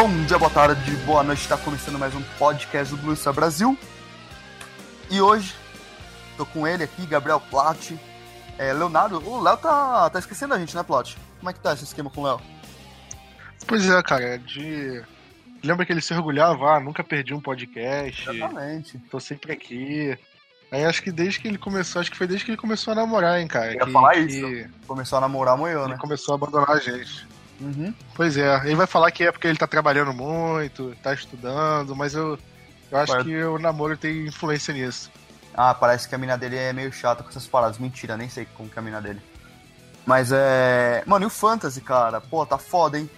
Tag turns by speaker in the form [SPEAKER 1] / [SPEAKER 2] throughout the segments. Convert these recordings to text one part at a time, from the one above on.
[SPEAKER 1] Bom dia, boa tarde, boa noite. Está começando mais um podcast do Blue Star Brasil. E hoje tô com ele aqui, Gabriel Platt. É, Leonardo, o Léo tá, tá esquecendo a gente, né, Platt? Como é que tá esse esquema com o Léo?
[SPEAKER 2] Pois é, cara, de. Lembra que ele se orgulhava, ah, nunca perdi um podcast.
[SPEAKER 1] Exatamente.
[SPEAKER 2] Tô sempre aqui. Aí acho que desde que ele começou, acho que foi desde que ele começou a namorar, hein, cara.
[SPEAKER 1] Eu ia
[SPEAKER 2] que,
[SPEAKER 1] falar
[SPEAKER 2] que
[SPEAKER 1] isso. Começou a namorar, moeu,
[SPEAKER 2] Ele
[SPEAKER 1] né?
[SPEAKER 2] começou a abandonar a gente.
[SPEAKER 1] Uhum.
[SPEAKER 2] Pois é, ele vai falar que é porque ele tá trabalhando muito, tá estudando, mas eu, eu acho
[SPEAKER 1] Claro.
[SPEAKER 2] que o namoro tem influência nisso.
[SPEAKER 1] Ah, parece que a mina dele é meio chata com essas paradas. Mentira, nem sei como que é a mina dele. Mas é. Mano, e o Fantasy, cara? Pô, tá foda, hein?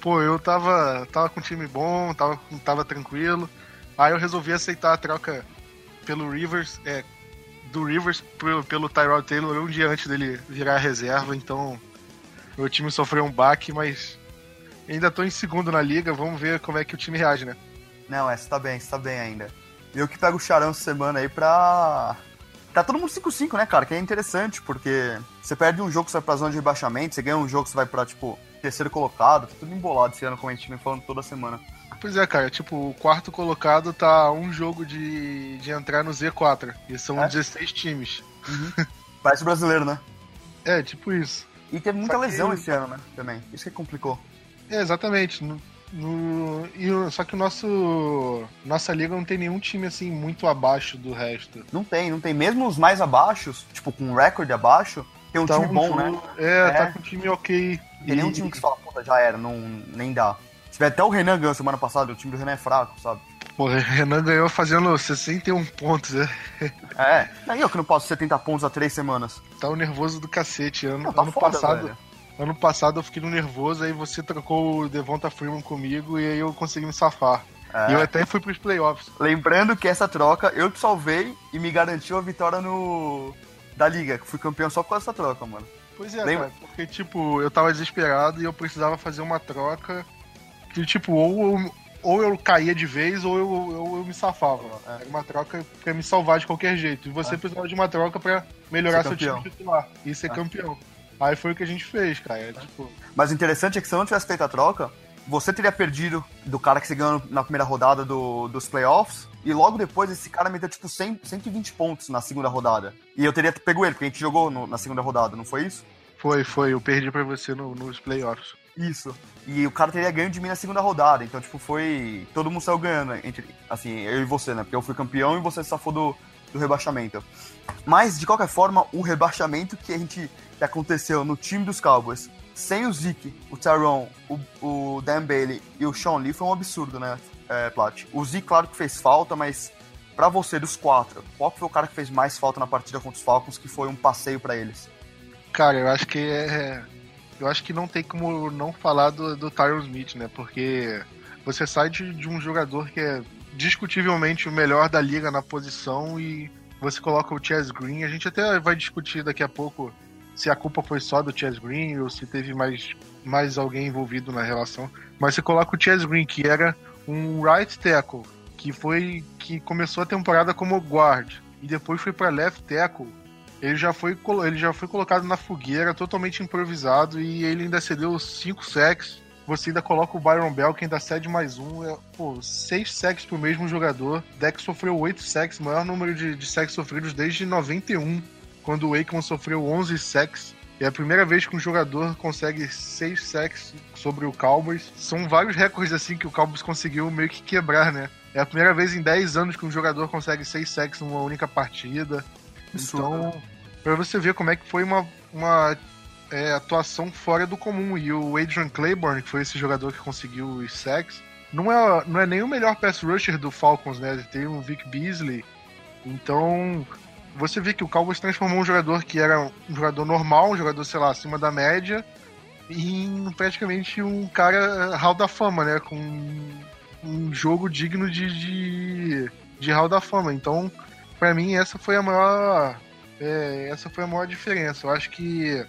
[SPEAKER 2] Pô, eu tava, tava com um time bom, tava, tava tranquilo. Aí eu resolvi aceitar a troca pelo Rivers, é, do Rivers pelo, pelo Tyrod Taylor um dia antes dele virar reserva, então meu time sofreu um baque, mas ainda tô em segundo na liga, vamos ver como é que o time reage, né?
[SPEAKER 1] Não, essa tá bem, essa tá bem ainda. Eu que pego o charão essa semana aí pra. Tá todo mundo 5-5, né, cara? Que é interessante, porque você perde um jogo, você vai pra zona de rebaixamento, você ganha um jogo, você vai pra, tipo, terceiro colocado, tá tudo embolado esse ano, como a gente vem falando toda semana.
[SPEAKER 2] Pois é, cara, tipo, o quarto colocado tá um jogo de, de entrar no Z4, e são
[SPEAKER 1] É?
[SPEAKER 2] 16 times.
[SPEAKER 1] Parece brasileiro, né?
[SPEAKER 2] É, tipo isso.
[SPEAKER 1] E teve muita
[SPEAKER 2] Só que-
[SPEAKER 1] lesão esse ano, né? Também. Isso que complicou.
[SPEAKER 2] É, exatamente. No, no- e só que o nosso. Nossa liga não tem nenhum time assim muito abaixo do resto.
[SPEAKER 1] Não tem, não tem. Mesmo os mais abaixo, tipo, com um recorde abaixo, tem um
[SPEAKER 2] Tá
[SPEAKER 1] time
[SPEAKER 2] um
[SPEAKER 1] bom, né?
[SPEAKER 2] É,
[SPEAKER 1] É.
[SPEAKER 2] tá com um time ok.
[SPEAKER 1] Tem nenhum
[SPEAKER 2] E-
[SPEAKER 1] time que você fala, puta, já era, não, nem dá. Tiver até o Renan ganhou semana passada, o time do Renan é fraco, sabe?
[SPEAKER 2] Pô, Renan ganhou fazendo 61 pontos, né?
[SPEAKER 1] É, nem eu que não posso 70 pontos há três semanas.
[SPEAKER 2] Tá um nervoso do cacete. Ano,
[SPEAKER 1] Não, tá
[SPEAKER 2] ano
[SPEAKER 1] foda,
[SPEAKER 2] passado.
[SPEAKER 1] velho.
[SPEAKER 2] Ano passado eu fiquei no nervoso, aí você trocou o Devonta Freeman comigo e aí eu consegui me safar.
[SPEAKER 1] É.
[SPEAKER 2] E eu até fui pros playoffs.
[SPEAKER 1] Lembrando que essa troca eu que salvei e me garantiu a vitória no. da liga, que fui campeão só com essa troca, mano.
[SPEAKER 2] Pois é,
[SPEAKER 1] Lembra?
[SPEAKER 2] cara, porque, tipo, eu tava desesperado e eu precisava fazer uma troca que, tipo, ou ou eu caía de vez ou eu, ou eu me safava.
[SPEAKER 1] É.
[SPEAKER 2] Era uma troca pra me salvar de qualquer jeito. E você precisava de uma troca pra melhorar
[SPEAKER 1] Ser
[SPEAKER 2] seu time titular e ser
[SPEAKER 1] É.
[SPEAKER 2] campeão. Aí foi o que a gente fez, cara. É, tipo,
[SPEAKER 1] Mas o interessante é que se eu não tivesse feito a troca, você teria perdido do cara que você ganhou na primeira rodada do- dos playoffs. E logo depois esse cara meteu tipo 100, 120 pontos na segunda rodada. E eu teria pego ele, porque a gente jogou no- na segunda rodada, não foi isso?
[SPEAKER 2] foi, foi. Eu perdi pra você no- nos playoffs.
[SPEAKER 1] Isso. E o cara teria ganho de mim na segunda rodada. Então, tipo, foi. Todo mundo saiu ganhando, entre. Assim, eu e você, né? Porque eu fui campeão e você safou do, do rebaixamento. Mas, de qualquer forma, o rebaixamento que a gente. que aconteceu no time dos Cowboys, sem o Zeke, o Tyrone, o, o Dan Bailey e o Sean Lee, foi um absurdo, né, é, Plat? O Zeke, claro que fez falta, mas. Pra você, dos quatro, qual foi o cara que fez mais falta na partida contra os Falcons, que foi um passeio pra eles?
[SPEAKER 2] Cara, eu acho que é. Eu acho que não tem como não falar do, do Tyron Smith, né? Porque você sai de, de um jogador que é discutivelmente o melhor da liga na posição e você coloca o Chess Green. A gente até vai discutir daqui a pouco se a culpa foi só do Chess Green ou se teve mais, mais alguém envolvido na relação. Mas você coloca o Chess Green, que era um right tackle, que foi que começou a temporada como guard e depois foi para left tackle ele já foi ele já foi colocado na fogueira totalmente improvisado e ele ainda cedeu cinco sacks você ainda coloca o Byron Bell que ainda cede mais um é, pô, seis sacks pro mesmo jogador Deck sofreu oito sacks maior número de, de sacks sofridos desde 91 quando o Aikman sofreu 11 sacks É a primeira vez que um jogador consegue seis sacks sobre o Cowboys. São vários recordes assim que o Cowboys conseguiu meio que quebrar, né? É a primeira vez em 10 anos que um jogador consegue seis sacks numa única partida. Então, para você ver como é que foi uma, uma é, atuação fora do comum. E o Adrian Claiborne, que foi esse jogador que conseguiu os sacks, não é, não é nem o melhor pass rusher do Falcons, né? Tem o Vic Beasley. Então, você vê que o Cowboys transformou um jogador que era um jogador normal, um jogador, sei lá, acima da média, em praticamente um cara hall da fama, né? Com um jogo digno de, de, de hall da fama. Então, para mim, essa foi a maior. É, essa foi a maior diferença. Eu acho que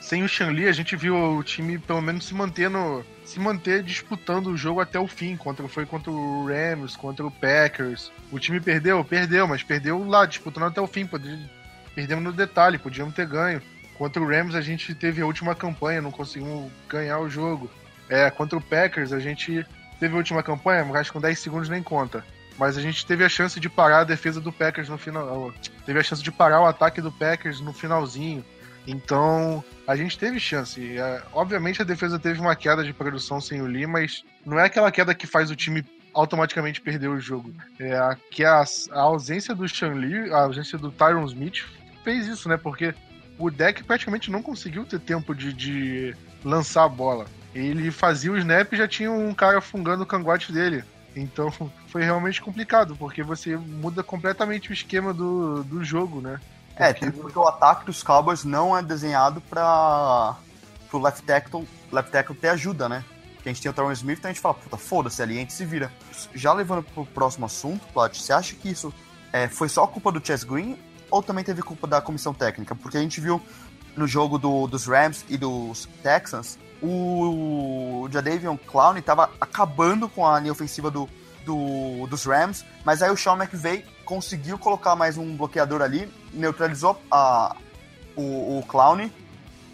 [SPEAKER 2] sem o Shanli, a gente viu o time pelo menos se mantendo. Se manter disputando o jogo até o fim. Contra, foi contra o Rams, contra o Packers. O time perdeu, perdeu, mas perdeu lá, disputando até o fim. Perdemos no detalhe, podíamos ter ganho. Contra o Rams a gente teve a última campanha, não conseguimos ganhar o jogo. É, contra o Packers a gente teve a última campanha, mas com 10 segundos nem conta. Mas a gente teve a chance de parar a defesa do Packers no final. Teve a chance de parar o ataque do Packers no finalzinho. Então, a gente teve chance. É, obviamente, a defesa teve uma queda de produção sem o Lee, mas não é aquela queda que faz o time automaticamente perder o jogo. É a, que a, a ausência do Sean Lee, a ausência do Tyron Smith fez isso, né? Porque o deck praticamente não conseguiu ter tempo de, de lançar a bola. Ele fazia o snap e já tinha um cara fungando o cangote dele. Então foi realmente complicado, porque você muda completamente o esquema do, do jogo, né?
[SPEAKER 1] É, porque o ataque dos Cowboys não é desenhado para o left tackle, left tackle ter ajuda, né? Que a gente tem o Tyron Smith, então a gente fala, puta, foda-se ali, a gente se vira. Já levando pro próximo assunto, Plat, você acha que isso é, foi só culpa do Chess Green ou também teve culpa da comissão técnica? Porque a gente viu no jogo do, dos Rams e dos Texans, o Jadavion Clown estava acabando com a linha ofensiva do, do, dos Rams, mas aí o Sean McVay conseguiu colocar mais um bloqueador ali, neutralizou a, o, o Clown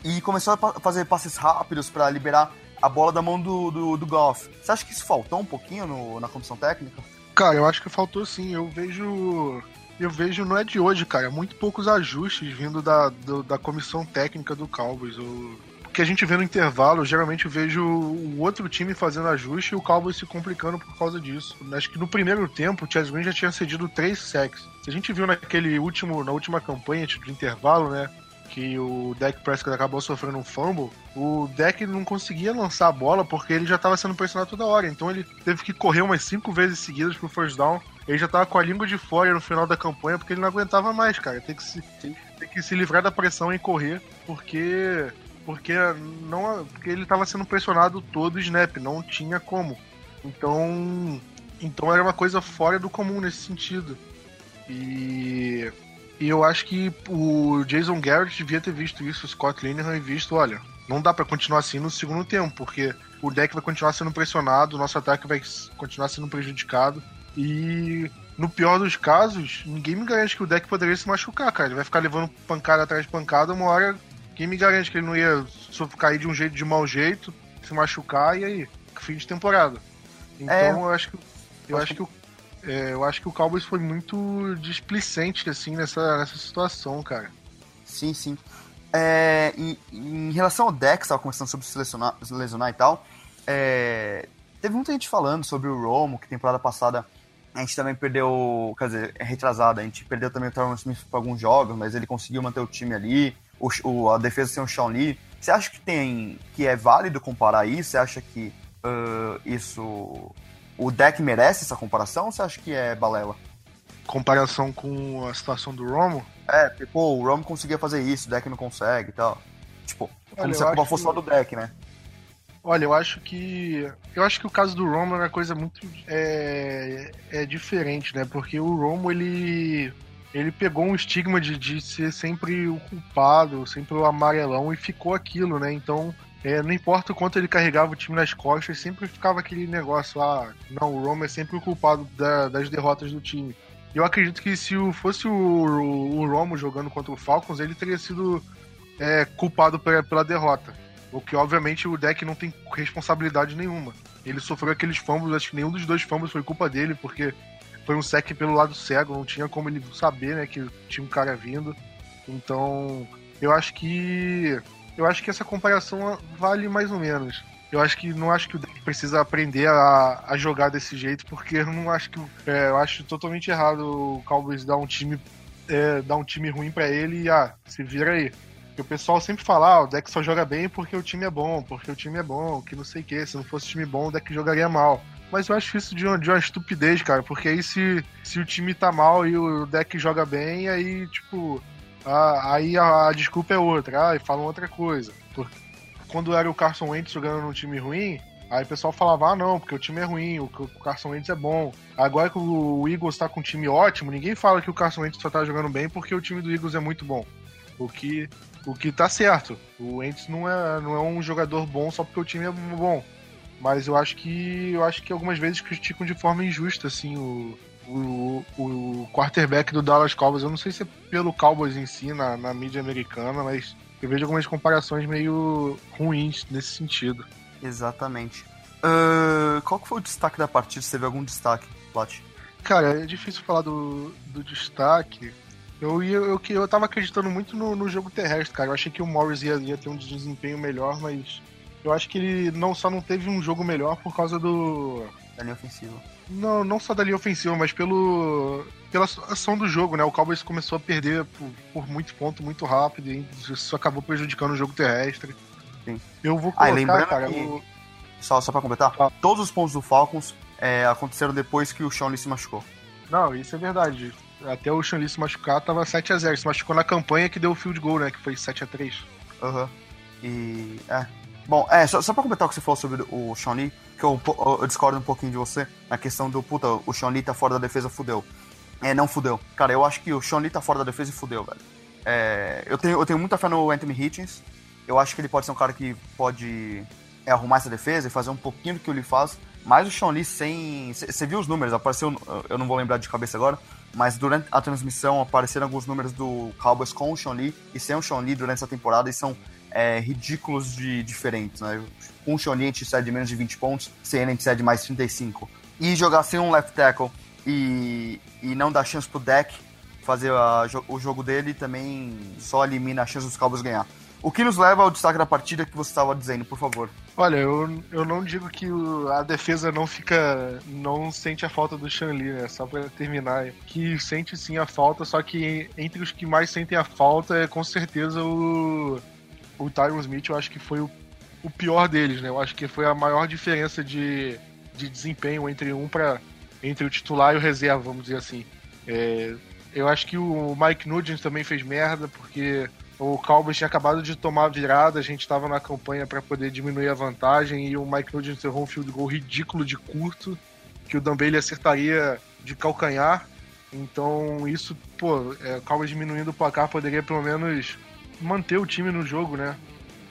[SPEAKER 1] e começou a fazer passes rápidos para liberar a bola da mão do, do, do Goff. Você acha que isso faltou um pouquinho no, na comissão técnica?
[SPEAKER 2] Cara, eu acho que faltou sim. Eu vejo. Eu vejo, não é de hoje, cara, muito poucos ajustes vindo da, do, da comissão técnica do Cowboys. Eu, que a gente vê no intervalo, geralmente eu vejo o outro time fazendo ajuste e o Cowboys se complicando por causa disso. Acho que no primeiro tempo o Chaz Green já tinha cedido três sacks. Se a gente viu naquele último, na última campanha de intervalo, né, que o Dak Prescott acabou sofrendo um fumble, o Dak não conseguia lançar a bola porque ele já estava sendo pressionado toda hora. Então ele teve que correr umas cinco vezes seguidas pro first down. Ele já estava com a língua de fora no final da campanha porque ele não aguentava mais, cara. Tem que se, tem, tem que se livrar da pressão e correr, porque porque não porque ele estava sendo pressionado todo o snap, não tinha como. Então, então era uma coisa fora do comum nesse sentido. E, e eu acho que o Jason Garrett devia ter visto isso, o Scott Linehan visto, olha, não dá para continuar assim no segundo tempo, porque o deck vai continuar sendo pressionado, o nosso ataque vai continuar sendo prejudicado e no pior dos casos, ninguém me garante que o deck poderia se machucar, cara. Ele vai ficar levando pancada atrás de pancada, uma hora quem me garante que ele não ia cair de um jeito de mau jeito, se machucar e aí, fim de temporada. Então é, eu acho que eu acho que o, é, eu acho que o Cowboys foi muito displicente assim nessa, nessa situação, cara.
[SPEAKER 1] Sim, sim. É, e, em relação ao Dex, tava começando sobre se lesionar, se lesionar e tal, é, teve muita gente falando sobre o Romo, que temporada passada a gente também perdeu, quer dizer, é retrasada, a gente perdeu também o Tyron Smith para alguns jogos, mas ele conseguiu manter o time ali o, o, a defesa sem o Sean Lee. Você acha que tem que é válido comparar isso? Você acha que uh, isso o deck merece essa comparação ou você acha que é balela?
[SPEAKER 2] Comparação com a situação do Romo?
[SPEAKER 1] É, tipo, o Romo conseguia fazer isso, o deck não consegue e tal. Tipo, Olha, como se a culpa fosse só do deck, né?
[SPEAKER 2] Olha, eu acho que. Eu acho que o caso do Romo é uma coisa muito. É, é diferente, né? Porque o Romo, ele ele pegou um estigma de, de ser sempre o culpado, sempre o amarelão e ficou aquilo, né? Então, é, não importa o quanto ele carregava o time nas costas, sempre ficava aquele negócio, ah, não, o Roma é sempre o culpado da, das derrotas do time. Eu acredito que se fosse o, o, o Romo jogando contra o Falcons, ele teria sido é, culpado pela, pela derrota. O que, obviamente, o deck não tem responsabilidade nenhuma. Ele sofreu aqueles fumbles, acho que nenhum dos dois fumbles foi culpa dele, porque foi um sec pelo lado cego, não tinha como ele saber, né, que tinha um cara vindo. Então, eu acho que eu acho que essa comparação vale mais ou menos. Eu acho que não acho que o deck precisa aprender a, a jogar desse jeito, porque eu não acho que. É, eu acho totalmente errado o Cowboys dar um time. É, dar um time ruim para ele e ah, se vira aí. Porque o pessoal sempre fala, ah, o deck só joga bem porque o time é bom, porque o time é bom, que não sei o que, se não fosse time bom, o deck jogaria mal. Mas eu acho isso de uma, de uma estupidez, cara, porque aí se, se o time tá mal e o deck joga bem, aí, tipo, a, aí a, a, desculpa é outra, ah, e falam outra coisa. Porque quando era o Carson Wentz jogando num time ruim, aí o pessoal falava, ah não, porque o time é ruim, o, o Carson Wentz é bom. Agora que o, o Eagles tá com um time ótimo, ninguém fala que o Carson Wentz só tá jogando bem porque o time do Eagles é muito bom. O que, o que tá certo. O Wentz não é, não é um jogador bom só porque o time é bom. Mas eu acho que eu acho que algumas vezes criticam de forma injusta assim o, o, o quarterback do Dallas Cowboys. Eu não sei se é pelo Cowboys em si na, na mídia americana, mas eu vejo algumas comparações meio ruins nesse sentido.
[SPEAKER 1] Exatamente. Uh, qual que foi o destaque da partida? Você teve algum destaque, Plat?
[SPEAKER 2] Cara, é difícil falar do, do destaque. Eu, ia, eu, eu tava acreditando muito no, no jogo terrestre, cara. Eu achei que o Morris ia, ia ter um desempenho melhor, mas eu acho que ele não só não teve um jogo melhor por causa do.
[SPEAKER 1] Da linha ofensiva.
[SPEAKER 2] Não, não só da linha ofensiva, mas pelo. pela ação do jogo, né? O Cowboys começou a perder por, por muito ponto, muito rápido, e isso acabou prejudicando o jogo terrestre.
[SPEAKER 1] Sim.
[SPEAKER 2] Eu vou colocar, ah, lembrando cara, que...
[SPEAKER 1] o... só, só pra completar, ah. todos os pontos do Falcons é, aconteceram depois que o Sean Lee se machucou.
[SPEAKER 2] Não, isso é verdade. Até o Sean Lee se machucar, tava 7x0. Se machucou na campanha que deu o field goal, né? Que foi 7x3.
[SPEAKER 1] Aham. Uhum. E. É, Bom, é, só, só pra completar o que você falou sobre o Sean Lee, que eu, eu, discordo um pouquinho de você, na questão do, puta, o Sean Lee tá fora da defesa, fudeu. É, não fudeu. Cara, eu acho que o Sean Lee tá fora da defesa e fudeu, velho. É, eu, tenho, eu tenho muita fé no Anthony Hitchens. Eu acho que ele pode ser um cara que pode é, arrumar essa defesa e fazer um pouquinho do que ele faz. Mas o Sean Lee sem. Você viu os números? Apareceu. Eu não vou lembrar de cabeça agora. Mas durante a transmissão apareceram alguns números do Cowboys com o Sean Lee e sem o Sean Lee durante essa temporada. E são é, ridículos de diferentes, né? Um Shonite cede menos de 20 pontos, CNN cede mais 35. E jogar sem um left tackle e, e não dar chance pro deck fazer a, o jogo dele também só elimina a chance dos Cowboys ganhar. O que nos leva ao destaque da partida que você estava dizendo, por favor.
[SPEAKER 2] Olha, eu, eu não digo que a defesa não fica. não sente a falta do Shanli, né? Só pra terminar. Que sente sim a falta, só que entre os que mais sentem a falta é com certeza o o Tyron Smith eu acho que foi o, o pior deles, né? Eu acho que foi a maior diferença de, de desempenho entre um para entre o titular e o reserva, vamos dizer assim. É, eu acho que o Mike Nugent também fez merda, porque o Cowboys tinha acabado de tomar a virada, a gente estava na campanha para poder diminuir a vantagem e o Mike Nugent errou um field goal ridículo de curto, que o Bailey acertaria de calcanhar. Então isso, pô, é, o Cowboys diminuindo o placar poderia pelo menos manter o time no jogo, né?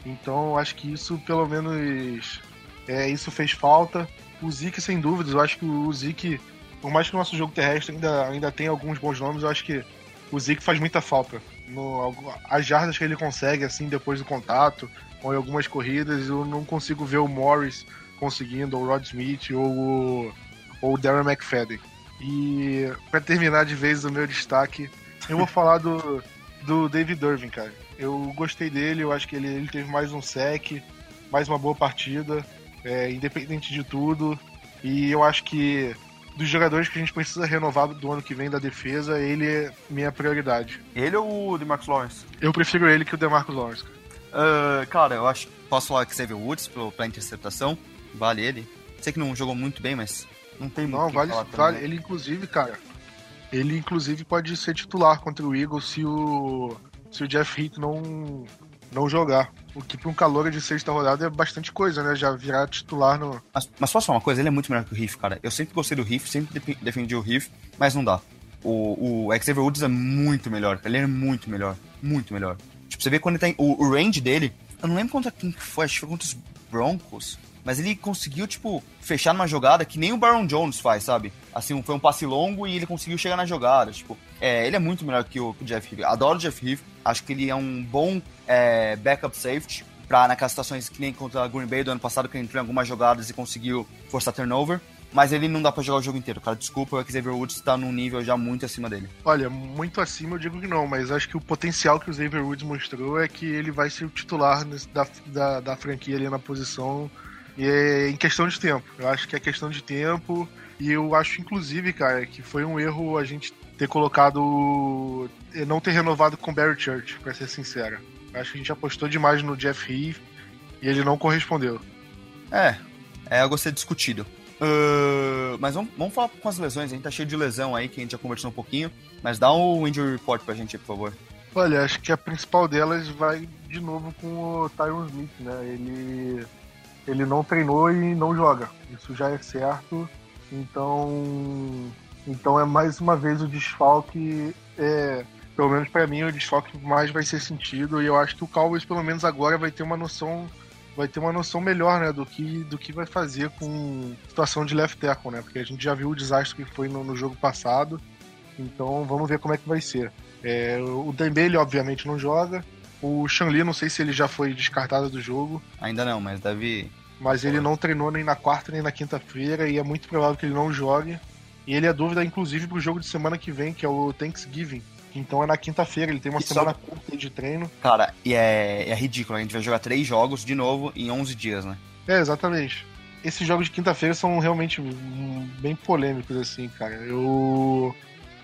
[SPEAKER 2] Então acho que isso pelo menos é, isso fez falta. O Zeke, sem dúvidas, eu acho que o Zeke, por mais que o nosso jogo terrestre ainda, ainda tenha alguns bons nomes, eu acho que o Zeke faz muita falta. No, as jardas que ele consegue, assim, depois do contato, ou em algumas corridas, eu não consigo ver o Morris conseguindo, ou o Rod Smith, ou o, ou o Darren McFadden. E para terminar de vez o meu destaque, eu vou falar do, do David Irving, cara. Eu gostei dele, eu acho que ele, ele teve mais um sec, mais uma boa partida, é, independente de tudo. E eu acho que dos jogadores que a gente precisa renovar do ano que vem da defesa, ele é minha prioridade.
[SPEAKER 1] Ele ou o DeMarcus Lawrence?
[SPEAKER 2] Eu prefiro ele que o DeMarcus Lawrence.
[SPEAKER 1] Uh, cara, eu acho posso falar que Xavier Woods pra interceptação, vale ele. Sei que não jogou muito bem, mas não tem muito
[SPEAKER 2] Não, vale, vale. Ele inclusive, cara, ele inclusive pode ser titular contra o Eagles se o se o Jeff Heath não não jogar. O que para um calor de sexta rodada é bastante coisa, né? Já virar titular no.
[SPEAKER 1] Mas, mas posso falar uma coisa? Ele é muito melhor que o Riff, cara. Eu sempre gostei do Riff, sempre defendi o Riff, mas não dá. O, o Xavier Woods é muito melhor. Ele é muito melhor. Muito melhor. Tipo, você vê quando ele tem. O, o range dele. Eu não lembro contra quem foi, acho que foi contra os Broncos. Mas ele conseguiu, tipo, fechar numa jogada que nem o Baron Jones faz, sabe? Assim, foi um passe longo e ele conseguiu chegar na jogada. Tipo, é, ele é muito melhor que o, que o Jeff Heath. Adoro o Jeff Heath. Acho que ele é um bom é, backup safety para naquelas situações que nem contra a Green Bay do ano passado, que ele entrou em algumas jogadas e conseguiu forçar turnover. mas ele não dá pra jogar o jogo inteiro, cara. Desculpa, o Xavier Woods tá num nível já muito acima dele.
[SPEAKER 2] Olha, muito acima eu digo que não, mas acho que o potencial que o Xavier Woods mostrou é que ele vai ser o titular da, da, da franquia ali na posição é em questão de tempo. Eu acho que é questão de tempo e eu acho, inclusive, cara, que foi um erro a gente ter colocado. não ter renovado com Barry Church, pra ser sincero. Eu acho que a gente apostou demais no Jeff Heath e ele não correspondeu.
[SPEAKER 1] É, é algo a ser discutido. Uh, mas vamos, vamos falar com as lesões, a gente tá cheio de lesão aí, que a gente já conversou um pouquinho. Mas dá um injury report pra gente, por favor.
[SPEAKER 2] Olha, acho que a principal delas vai de novo com o Tyron Smith, né? Ele, ele não treinou e não joga. Isso já é certo. Então, então é mais uma vez o desfalque. É, pelo menos para mim, o desfalque mais vai ser sentido. E eu acho que o Cowboys, pelo menos agora, vai ter uma noção vai ter uma noção melhor, né, do que, do que vai fazer com situação de left tackle, né? Porque a gente já viu o desastre que foi no, no jogo passado. Então vamos ver como é que vai ser. É, o Dembele, obviamente, não joga. O Shanli, não sei se ele já foi descartado do jogo.
[SPEAKER 1] Ainda não, mas deve.
[SPEAKER 2] Mas ele não treinou nem na quarta nem na quinta-feira e é muito provável que ele não jogue. E ele é dúvida, inclusive, pro jogo de semana que vem, que é o Thanksgiving. Então é na quinta-feira, ele tem uma e semana só... curta de treino.
[SPEAKER 1] Cara, e é, é ridículo, a gente vai jogar três jogos de novo em 11 dias, né?
[SPEAKER 2] É, exatamente. Esses jogos de quinta-feira são realmente bem polêmicos, assim, cara. Eu,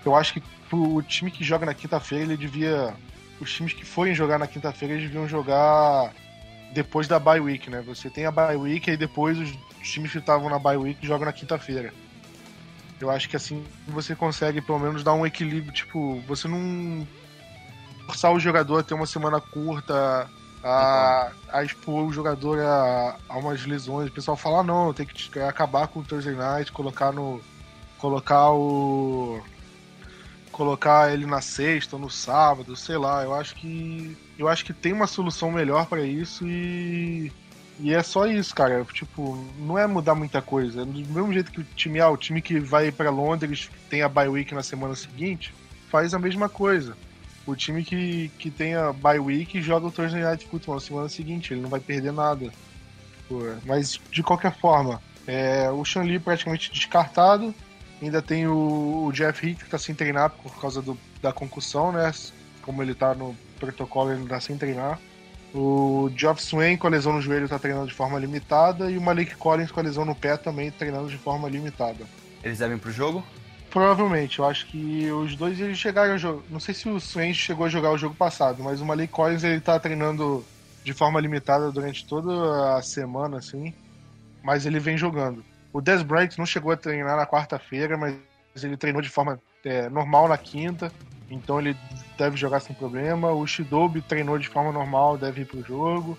[SPEAKER 2] eu acho que o time que joga na quinta-feira, ele devia. Os times que forem jogar na quinta-feira, eles deviam jogar depois da bye week, né? Você tem a bye week e depois os times que estavam na bye week jogam na quinta-feira. Eu acho que assim você consegue pelo menos dar um equilíbrio, tipo, você não forçar o jogador a ter uma semana curta, a, a expor o jogador a, a umas lesões. O pessoal fala, ah, não, tem que acabar com o Thursday Night, colocar no. colocar o. colocar ele na sexta ou no sábado, sei lá. Eu acho que. Eu acho que tem uma solução melhor para isso e e é só isso, cara. Tipo, não é mudar muita coisa. Do mesmo jeito que o time, ah, o time que vai para Londres tem a bye week na semana seguinte, faz a mesma coisa. O time que, que tem a bye week joga o Thursday Night Football na semana seguinte, ele não vai perder nada. Mas de qualquer forma, é, o Shanli praticamente descartado. Ainda tem o, o Jeff Heath que tá sem treinar por causa do, da concussão, né? Como ele tá no protocolo, ele não tá sem treinar. O Geoff Swain com a lesão no joelho está treinando de forma limitada e o Malik Collins com a lesão no pé também treinando de forma limitada.
[SPEAKER 1] Eles devem pro jogo?
[SPEAKER 2] Provavelmente, eu acho que os dois eles chegaram a jogar. Não sei se o Swain chegou a jogar o jogo passado, mas o Malik Collins ele tá treinando de forma limitada durante toda a semana, assim. Mas ele vem jogando. O Des Bryant não chegou a treinar na quarta-feira, mas ele treinou de forma é, normal na quinta. Então ele deve jogar sem problema. O Shidobi treinou de forma normal, deve ir pro jogo.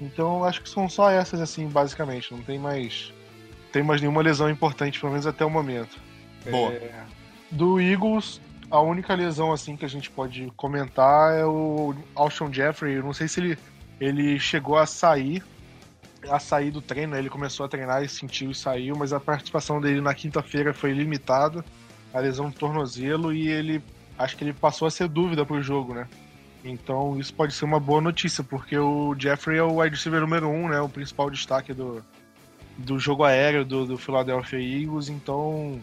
[SPEAKER 2] Então acho que são só essas assim, basicamente. Não tem mais tem mais nenhuma lesão importante, pelo menos até o momento.
[SPEAKER 1] Boa. É,
[SPEAKER 2] do Eagles, a única lesão assim que a gente pode comentar é o Alshon Jeffrey. Eu não sei se ele ele chegou a sair a sair do treino, ele começou a treinar e sentiu e saiu, mas a participação dele na quinta-feira foi limitada, a lesão do tornozelo e ele acho que ele passou a ser dúvida pro jogo, né? Então isso pode ser uma boa notícia, porque o Jeffrey é o wide receiver número um, né? O principal destaque do, do jogo aéreo do, do Philadelphia Eagles, então.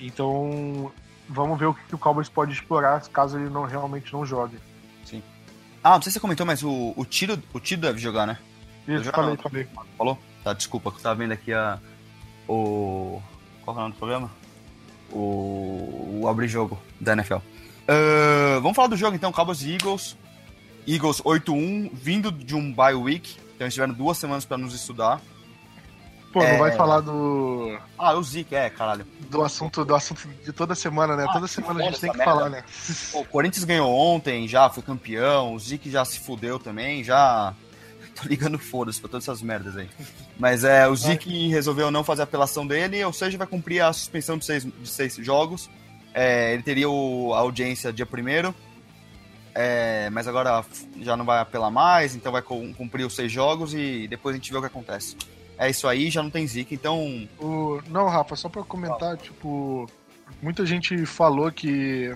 [SPEAKER 2] Então vamos ver o que o Cowboys pode explorar caso ele não realmente não jogue.
[SPEAKER 1] Sim. Ah, não sei se você comentou, mas o, o tiro o tiro deve jogar, né?
[SPEAKER 2] Isso, falei, falei.
[SPEAKER 1] Falou? Tá, desculpa, que eu tava vendo aqui a. O. Qual é o nome do programa? o, o abrir-jogo da NFL. Uh, vamos falar do jogo então, Cowboys e Eagles. Eagles 8-1, vindo de um bye week, então eles tiveram duas semanas para nos estudar.
[SPEAKER 2] Pô, é... não vai falar do.
[SPEAKER 1] Ah, o Zeke, é, caralho.
[SPEAKER 2] Do assunto, do assunto de toda semana, né? Ah, toda semana a gente tem que merda. falar, né?
[SPEAKER 1] Pô, o Corinthians ganhou ontem, já foi campeão, o Zeke já se fudeu também, já tô ligando foda-se pra todas essas merdas aí. Mas é, o Zeke resolveu não fazer a apelação dele, ou seja, vai cumprir a suspensão de seis, de seis jogos. É, ele teria o, a audiência dia primeiro, é, mas agora já não vai apelar mais, então vai cumprir os seis jogos e depois a gente vê o que acontece. É isso aí, já não tem Zika, então.
[SPEAKER 2] O... Não, Rafa, só pra comentar, tipo, muita gente falou que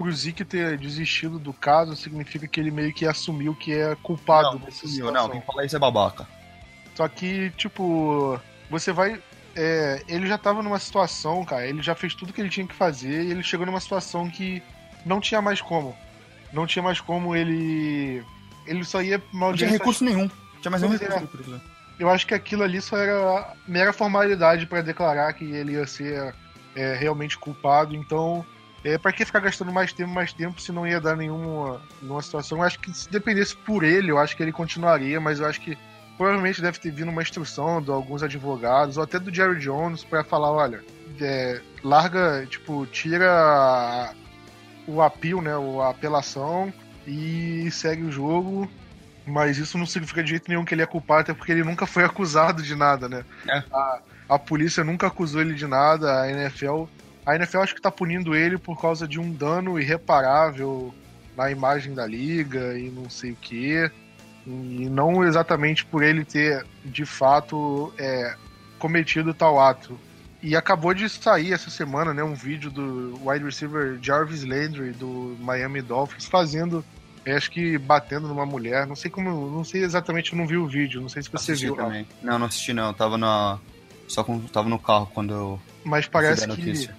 [SPEAKER 2] pro Zeke ter desistido do caso significa que ele meio que assumiu que é culpado
[SPEAKER 1] não, dessa situação. Não, quem fala isso é babaca.
[SPEAKER 2] Só que, tipo, você vai. É, ele já tava numa situação, cara, ele já fez tudo que ele tinha que fazer e ele chegou numa situação que não tinha mais como. Não tinha mais como ele. Ele só ia.
[SPEAKER 1] Não tinha recurso nenhum. Não tinha mais nenhum
[SPEAKER 2] recurso. Eu acho que aquilo ali só era mera formalidade para declarar que ele ia ser é, realmente culpado. Então, é, para que ficar gastando mais tempo, mais tempo, se não ia dar nenhuma, nenhuma situação? Eu acho que se dependesse por ele, eu acho que ele continuaria, mas eu acho que provavelmente deve ter vindo uma instrução de alguns advogados, ou até do Jerry Jones, para falar, olha, é, larga, tipo, tira o apelo, né, a apelação e segue o jogo, mas isso não significa de jeito nenhum que ele é culpado, até porque ele nunca foi acusado de nada, né? É. A, a polícia nunca acusou ele de nada, a NFL a NFL acho que tá punindo ele por causa de um dano irreparável na imagem da liga e não sei o que. E não exatamente por ele ter, de fato, é, cometido tal ato. E acabou de sair essa semana, né, um vídeo do wide receiver Jarvis Landry do Miami Dolphins fazendo, acho que batendo numa mulher. Não sei como, não sei exatamente, eu não vi o vídeo. Não sei se você
[SPEAKER 1] assisti
[SPEAKER 2] viu.
[SPEAKER 1] Também. Não, não assisti não. Eu tava na só com, tava no carro quando eu.
[SPEAKER 2] Mas parece que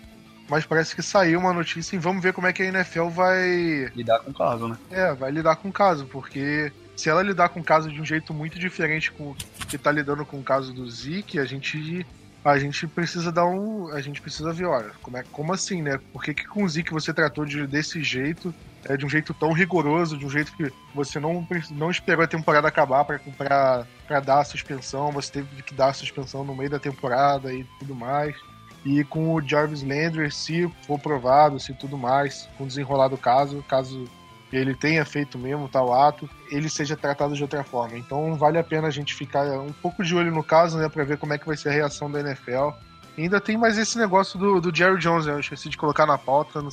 [SPEAKER 2] mas parece que saiu uma notícia e vamos ver como é que a NFL vai.
[SPEAKER 1] Lidar com o caso, né?
[SPEAKER 2] É, vai lidar com o caso, porque se ela lidar com o caso de um jeito muito diferente com que tá lidando com o caso do Zeke, a gente. A gente precisa dar um. A gente precisa ver, olha, como, é, como assim, né? Por que, que com o Zeke você tratou de, desse jeito? É, de um jeito tão rigoroso, de um jeito que você não, não esperou a temporada acabar para dar a suspensão, você teve que dar a suspensão no meio da temporada e tudo mais. E com o Jarvis Landry, se for provado, se tudo mais, com o desenrolar do caso, caso ele tenha feito mesmo tal ato, ele seja tratado de outra forma. Então vale a pena a gente ficar um pouco de olho no caso, né, para ver como é que vai ser a reação da NFL. E ainda tem mais esse negócio do, do Jerry Jones, né? eu esqueci de colocar na pauta.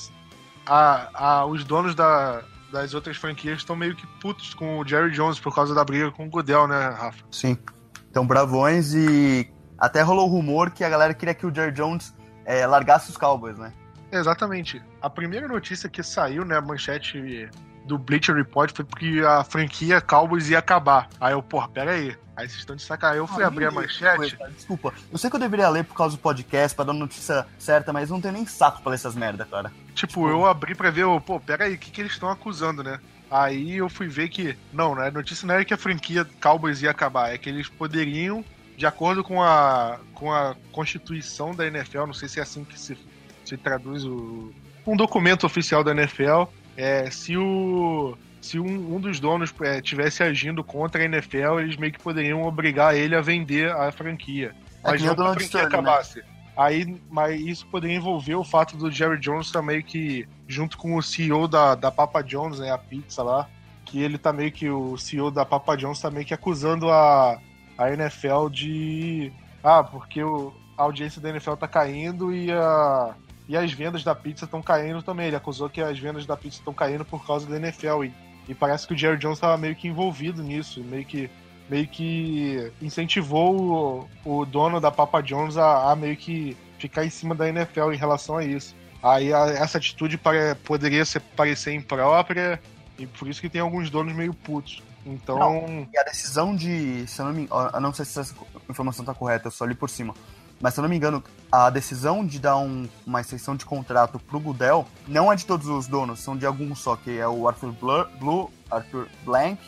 [SPEAKER 2] A, a, os donos da, das outras franquias estão meio que putos com o Jerry Jones por causa da briga com o Goodell, né, Rafa?
[SPEAKER 1] Sim. Estão bravões e até rolou rumor que a galera queria que o Jerry Jones é, largasse os Cowboys, né?
[SPEAKER 2] Exatamente. A primeira notícia que saiu, né, a manchete do Bleacher Report foi porque a franquia Cowboys ia acabar. Aí eu, porra, pera aí. Aí vocês estão de sacanagem. Eu fui ah, abrir a manchete.
[SPEAKER 1] Foi, desculpa. Eu sei que eu deveria ler por causa do podcast, pra dar notícia certa, mas não tenho nem saco pra ler essas merda, cara.
[SPEAKER 2] Tipo, tipo... eu abri pra ver, pô, pera aí, o que, que eles estão acusando, né? Aí eu fui ver que. Não, né? A notícia não era que a franquia Cowboys ia acabar, é que eles poderiam de acordo com a, com a constituição da NFL, não sei se é assim que se, se traduz o, um documento oficial da NFL, é, se o se um, um dos donos é, tivesse agindo contra a NFL, eles meio que poderiam obrigar ele a vender a franquia. É mas não que a franquia né? acabasse. Né? Aí, mas isso poderia envolver o fato do Jerry Jones também que, junto com o CEO da, da Papa Jones, né, a pizza lá, que ele tá meio que, o CEO da Papa Jones tá meio que acusando a, a NFL de. Ah, porque o, a audiência da NFL tá caindo e, a, e as vendas da pizza estão caindo também. Ele acusou que as vendas da pizza estão caindo por causa da NFL. E, e parece que o Jerry Jones estava meio que envolvido nisso, meio que meio que incentivou o, o dono da Papa Jones a, a, meio que ficar em cima da NFL em relação a isso. Aí a, essa atitude pare, poderia ser, parecer imprópria e por isso que tem alguns donos meio putos. Então. Não,
[SPEAKER 1] e a decisão de. Se eu não me eu não sei se essa informação está correta, eu só li por cima. Mas se eu não me engano, a decisão de dar um, uma extensão de contrato pro Goodell não é de todos os donos, são de alguns só, que é o Arthur Blur, Blue, Arthur Blank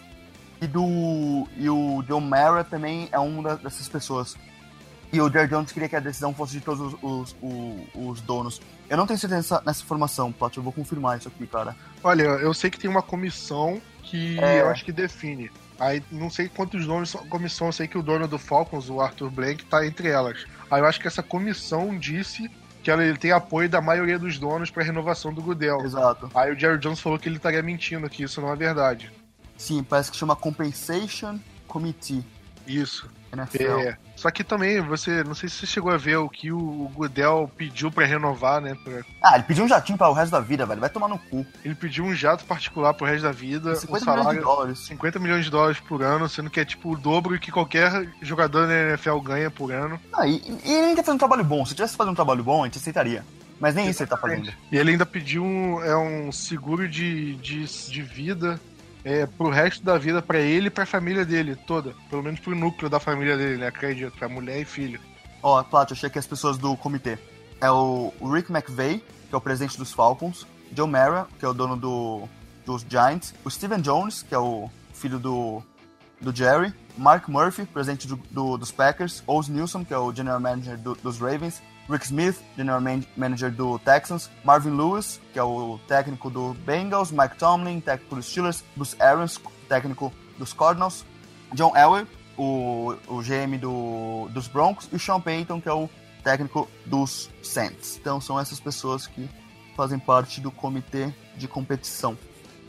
[SPEAKER 1] e do. E o John Mara também é uma dessas pessoas. E o Jerry Jones queria que a decisão fosse de todos os, os, os, os donos. Eu não tenho certeza nessa informação, Plot, eu vou confirmar isso aqui, cara.
[SPEAKER 2] Olha, eu sei que tem uma comissão que é. eu acho que define. Aí não sei quantos nomes são comissão, eu sei que o dono do Falcons, o Arthur Blank, tá entre elas. Aí eu acho que essa comissão disse que ele tem apoio da maioria dos donos para renovação do Goodell.
[SPEAKER 1] Exato.
[SPEAKER 2] Aí o Jerry Jones falou que ele estaria mentindo, que isso não é verdade.
[SPEAKER 1] Sim, parece que chama Compensation Committee.
[SPEAKER 2] Isso. NFL. É. Só que também, você, não sei se você chegou a ver o que o Goodell pediu para renovar, né? Pra...
[SPEAKER 1] Ah, ele pediu um jatinho para o resto da vida, velho. Vai tomar no cu.
[SPEAKER 2] Ele pediu um jato particular pro resto da vida.
[SPEAKER 1] 50 um salário, milhões de dólares.
[SPEAKER 2] 50 milhões de dólares por ano, sendo que é tipo o dobro que qualquer jogador da NFL ganha por ano.
[SPEAKER 1] Ah, e, e ele ainda faz um trabalho bom. Se tivesse fazendo um trabalho bom, a gente aceitaria. Mas nem Exatamente. isso ele tá fazendo.
[SPEAKER 2] E ele ainda pediu um, é um seguro de, de, de vida é, pro resto da vida para ele e pra família dele toda. Pelo menos pro núcleo da família dele, né? Acredito, pra mulher e filho.
[SPEAKER 1] Ó, Plat, achei aqui as pessoas do comitê. É o Rick McVeigh, que é o presidente dos Falcons, Joe Mara, que é o dono do, dos Giants, o Steven Jones, que é o filho do, do Jerry, Mark Murphy, presidente do, do, dos Packers, Ose Nilsson, que é o general manager do, dos Ravens, Rick Smith, general man manager do Texans, Marvin Lewis, que é o técnico do Bengals, Mike Tomlin, técnico dos Steelers, Bruce Arians, técnico dos Cardinals, John Elway, o, o GM do, dos Broncos, e Sean Payton, que é o técnico dos Saints. Então são essas pessoas que fazem parte do comitê de competição,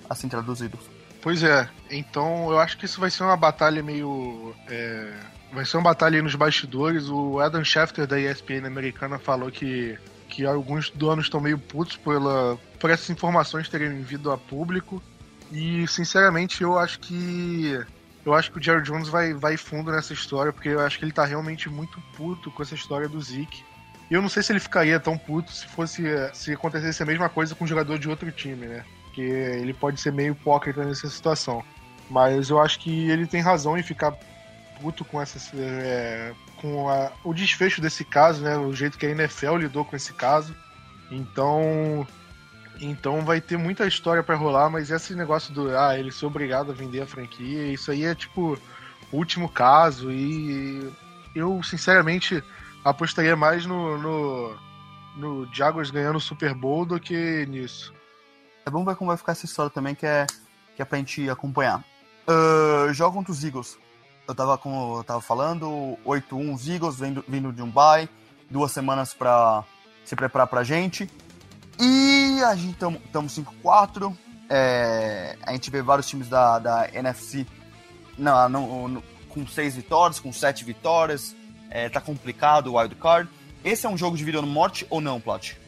[SPEAKER 1] assim traduzido.
[SPEAKER 2] Pois é, então eu acho que isso vai ser uma batalha meio. É, vai ser uma batalha aí nos bastidores. O Adam Schefter da ESPN americana falou que, que alguns donos estão meio putos pela, por essas informações terem vindo a público. E sinceramente eu acho que. Eu acho que o Jerry Jones vai, vai fundo nessa história, porque eu acho que ele tá realmente muito puto com essa história do Zeke. E eu não sei se ele ficaria tão puto se fosse se acontecesse a mesma coisa com um jogador de outro time, né? Porque ele pode ser meio hipócrita nessa situação. Mas eu acho que ele tem razão em ficar puto com essa é, com a, o desfecho desse caso, né? O jeito que a NFL lidou com esse caso. Então, então vai ter muita história para rolar, mas esse negócio do ah, ele ser obrigado a vender a franquia, isso aí é tipo o último caso e eu sinceramente apostaria mais no, no, no Jaguars ganhando o Super Bowl do que nisso.
[SPEAKER 1] É bom ver como vai ficar essa história também, que é, que é pra gente acompanhar. Uh, jogo contra os Eagles. Eu tava, como eu tava falando, 8-1 os Eagles, vindo, vindo de um bye, duas semanas pra se preparar pra gente. E a gente estamos 5-4. É, a gente vê vários times da, da NFC não, não, não, com seis vitórias, com sete vitórias. É, tá complicado o wild card. Esse é um jogo de vida no morte ou não, Plot?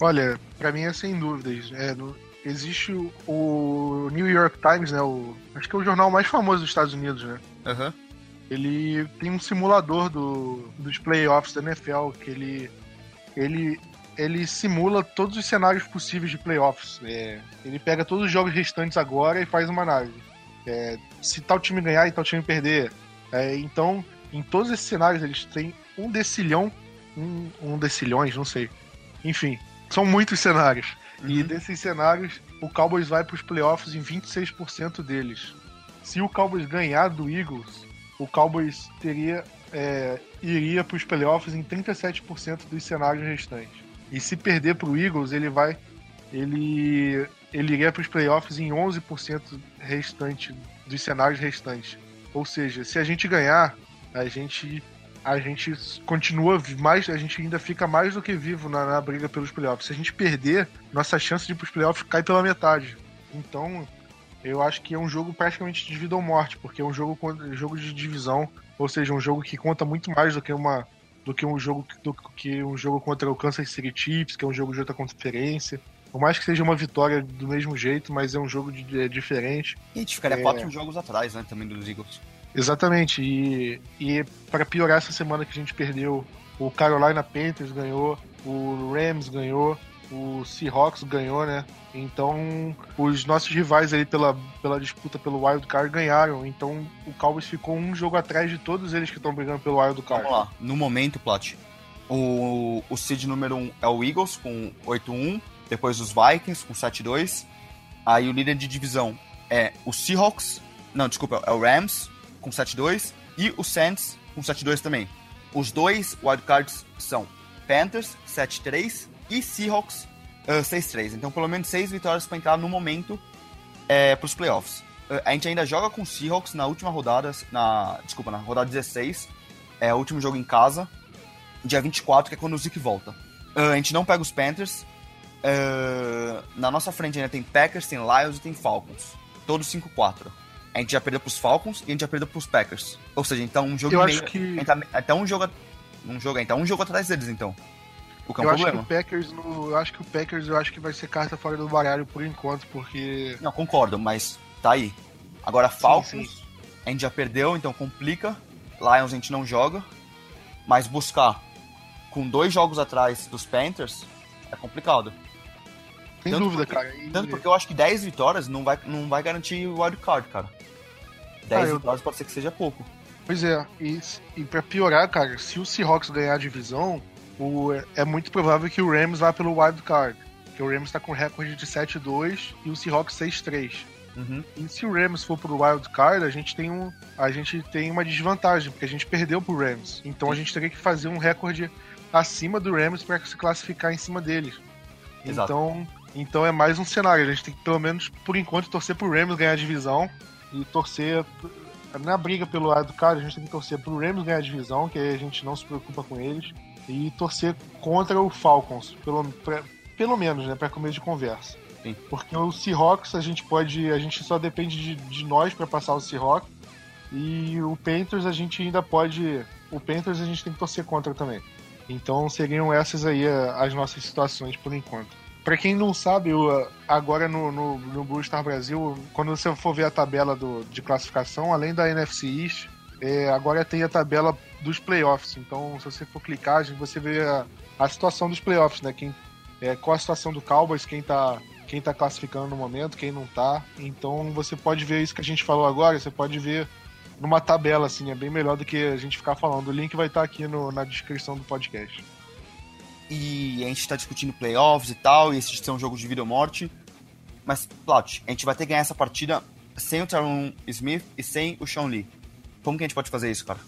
[SPEAKER 2] Olha, para mim é sem dúvidas. É, no, existe o, o, New York Times, né? O, acho que é o jornal mais famoso dos Estados Unidos, né?
[SPEAKER 1] Uhum.
[SPEAKER 2] Ele tem um simulador do, dos playoffs da NFL que ele, ele ele simula todos os cenários possíveis de playoffs. É, ele pega todos os jogos restantes agora e faz uma análise. É, se tal time ganhar e tal time perder. É, então, em todos esses cenários, eles têm um decilhão, um, um decilhões, não sei. Enfim, são muitos cenários. Uhum. E desses cenários, o Cowboys vai para os playoffs em 26% deles. Se o Cowboys ganhar do Eagles, o Cowboys teria é, iria para os playoffs em 37% dos cenários restantes. E se perder para o Eagles, ele vai. Ele, ele iria para os playoffs em 11% restante dos cenários restantes. Ou seja, se a gente ganhar, a gente a gente continua mais, a gente ainda fica mais do que vivo na, na, briga pelos playoffs. Se a gente perder, nossa chance de ir para os playoffs cai pela metade. Então, eu acho que é um jogo praticamente de vida ou morte, porque é um jogo, jogo de divisão, ou seja, um jogo que conta muito mais do que uma do que um jogo do que um jogo contra o Kansas City Chiefs, que é um jogo de outra conferência. Por mais que seja uma vitória do mesmo jeito, mas é um jogo de, é diferente.
[SPEAKER 1] E a gente ficaria é... quatro jogos atrás, né, também dos Eagles.
[SPEAKER 2] Exatamente. E, e para piorar essa semana que a gente perdeu, o Carolina Panthers ganhou, o Rams ganhou, o Seahawks ganhou, né? Então, os nossos rivais aí pela, pela disputa pelo Wild Card ganharam. Então, o Cowboys ficou um jogo atrás de todos eles que estão brigando pelo Wild Card.
[SPEAKER 1] Vamos lá. No momento, Plat, o, o seed número 1 um é o Eagles com 8-1, depois os Vikings com 7-2. Aí o líder de divisão é o Seahawks, não, desculpa, é o Rams com 7-2 e o Saints com 7-2 também. Os dois wildcards são Panthers 7-3 e Seahawks uh, 6-3. Então, pelo menos 6 vitórias para entrar no momento é, para os playoffs. Uh, a gente ainda joga com o Seahawks na última rodada, na, desculpa, na rodada 16. É o último jogo em casa, dia 24, que é quando o Zeke volta. Uh, a gente não pega os Panthers. Na nossa frente ainda tem Packers, tem Lions e tem Falcons. Todos 5-4. A gente já perdeu pros Falcons e a gente já perdeu pros Packers. Ou seja, então um jogo
[SPEAKER 2] Eu
[SPEAKER 1] meio.
[SPEAKER 2] Acho que...
[SPEAKER 1] Tá, até um jogo. Um jogo, então um jogo atrás deles, então.
[SPEAKER 2] O que é um eu problema. acho que o Packers, eu acho que o Packers, eu acho que vai ser carta fora do baralho por enquanto, porque.
[SPEAKER 1] Não, concordo, mas tá aí. Agora Falcons, sim, sim. a gente já perdeu, então complica. Lions a gente não joga. Mas buscar com dois jogos atrás dos Panthers é complicado.
[SPEAKER 2] Sem tanto dúvida, porque, cara.
[SPEAKER 1] E... Tanto porque eu acho que 10 vitórias não vai, não vai garantir o wild card, cara. 10 ah, vitórias eu... pode ser que seja pouco.
[SPEAKER 2] Pois é, e, e pra piorar, cara, se o Seahawks ganhar a divisão, o, é muito provável que o Rams vá pelo wild card. Porque o Rams tá com recorde de 7-2 e o Seahawks 6-3.
[SPEAKER 1] Uhum.
[SPEAKER 2] E se o Rams for pro wild card, a gente tem um, a gente tem uma desvantagem, porque a gente perdeu pro Rams. Então a gente teria que fazer um recorde acima do Rams para se classificar em cima deles.
[SPEAKER 1] Exato.
[SPEAKER 2] Então, então é mais um cenário. A gente tem que, pelo menos por enquanto, torcer pro Rams ganhar a divisão e torcer na briga pelo lado do cara, a gente tem que torcer pro Rams ganhar a divisão, que aí a gente não se preocupa com eles, e torcer contra o Falcons, pelo, pra, pelo menos, né, para começo de conversa.
[SPEAKER 1] Sim.
[SPEAKER 2] Porque o Seahawks a gente pode, a gente só depende de, de nós para passar o Seahawks, e o Panthers a gente ainda pode, o Panthers a gente tem que torcer contra também. Então seriam essas aí as nossas situações por enquanto. Para quem não sabe, eu, agora no, no, no Blue Star Brasil, quando você for ver a tabela do, de classificação, além da NFC East, é, agora tem a tabela dos playoffs. Então, se você for clicar, você vê a, a situação dos playoffs, né? Quem, é, qual a situação do Cowboys, quem tá, quem tá classificando no momento, quem não tá. Então, você pode ver isso que a gente falou agora, você pode ver numa tabela, assim, é bem melhor do que a gente ficar falando. O link vai estar aqui no, na descrição do podcast
[SPEAKER 1] e a gente tá discutindo playoffs e tal, e esse de ser um jogo de vida ou morte. Mas, Plot, a gente vai ter que ganhar essa partida sem o Tyron Smith e sem o Sean Lee. Como que a gente pode fazer isso, cara?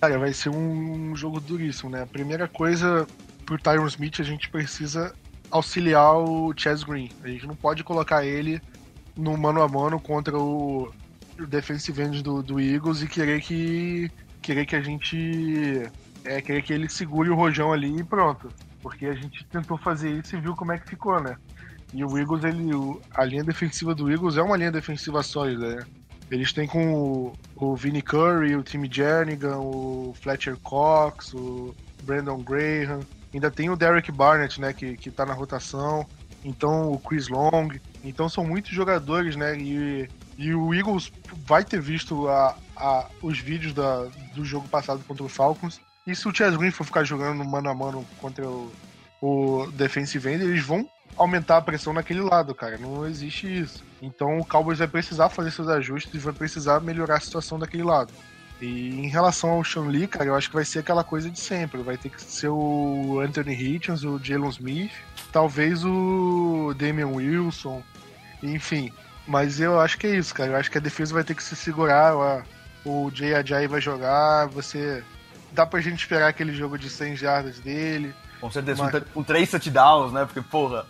[SPEAKER 2] Cara, vai ser um jogo duríssimo, né? A primeira coisa, pro Tyron Smith, a gente precisa auxiliar o Chaz Green. A gente não pode colocar ele no mano a mano contra o defensive end do, do Eagles e querer que querer que a gente é querer que ele segure o rojão ali e pronto. Porque a gente tentou fazer isso e viu como é que ficou, né? E o Eagles, ele, a linha defensiva do Eagles é uma linha defensiva sólida, né? Eles têm com o, o Vinnie Curry, o Timmy Jernigan, o Fletcher Cox, o Brandon Graham. Ainda tem o Derek Barnett, né, que, que tá na rotação. Então, o Chris Long. Então, são muitos jogadores, né? E, e o Eagles vai ter visto a, a, os vídeos da, do jogo passado contra o Falcons e se o Chaz Green for ficar jogando mano a mano contra o, o defensive end, eles vão aumentar a pressão naquele lado, cara. Não existe isso. Então o Cowboys vai precisar fazer seus ajustes e vai precisar melhorar a situação daquele lado. E em relação ao Sean Lee, cara, eu acho que vai ser aquela coisa de sempre. Vai ter que ser o Anthony Hitchens, o Jalen Smith, talvez o Damian Wilson, enfim. Mas eu acho que é isso, cara. Eu acho que a defesa vai ter que se segurar. O Jay Ajayi vai jogar, você dá pra gente esperar aquele jogo de 100 jardas dele.
[SPEAKER 1] Com certeza, mas... com, três touchdowns, né? Porque, porra,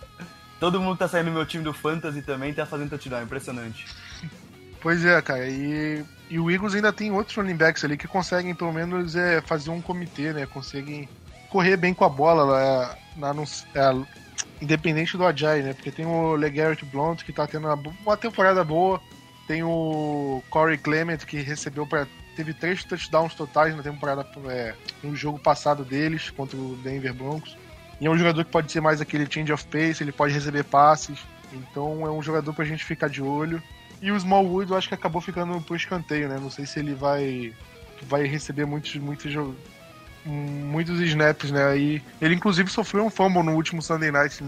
[SPEAKER 1] todo mundo tá saindo do meu time do Fantasy também tá fazendo touchdown, impressionante.
[SPEAKER 2] Pois é, cara, e, e o Eagles ainda tem outros running backs ali que conseguem, pelo menos, é, fazer um comitê, né? Conseguem correr bem com a bola lá, na, no, é, independente do Ajay, né? Porque tem o LeGarrette Blount que tá tendo uma, uma temporada boa, tem o Corey Clement que recebeu para teve três touchdowns totais na temporada, é, no jogo passado deles contra o Denver Broncos. E é um jogador que pode ser mais aquele change of pace, ele pode receber passes. Então é um jogador pra gente ficar de olho. E o Smallwood eu acho que acabou ficando pro escanteio, né? Não sei se ele vai vai receber muitos muitos muitos snaps, né? E ele inclusive sofreu um fumble no último Sunday Night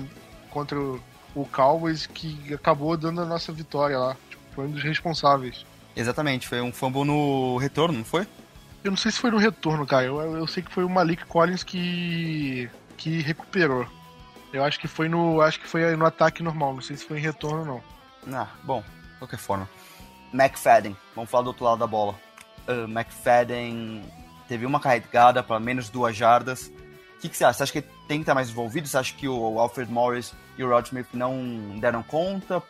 [SPEAKER 2] contra o Cowboys que acabou dando a nossa vitória lá. Tipo, foi um dos responsáveis.
[SPEAKER 1] Exatamente, foi um fumble no retorno, não foi?
[SPEAKER 2] Eu não sei se foi no retorno, cara. Eu, eu sei que foi o Malik Collins que que recuperou. Eu acho que foi no acho que foi no ataque normal, não sei se foi em retorno não.
[SPEAKER 1] Ah, bom, de qualquer forma. McFadden, vamos falar do outro lado da bola. Uh, McFadden teve uma carregada para menos duas jardas. O que, que, você acha? Você acha que ele tem que estar mais envolvido? Você acha que o Alfred Morris e o Rod Smith não deram conta?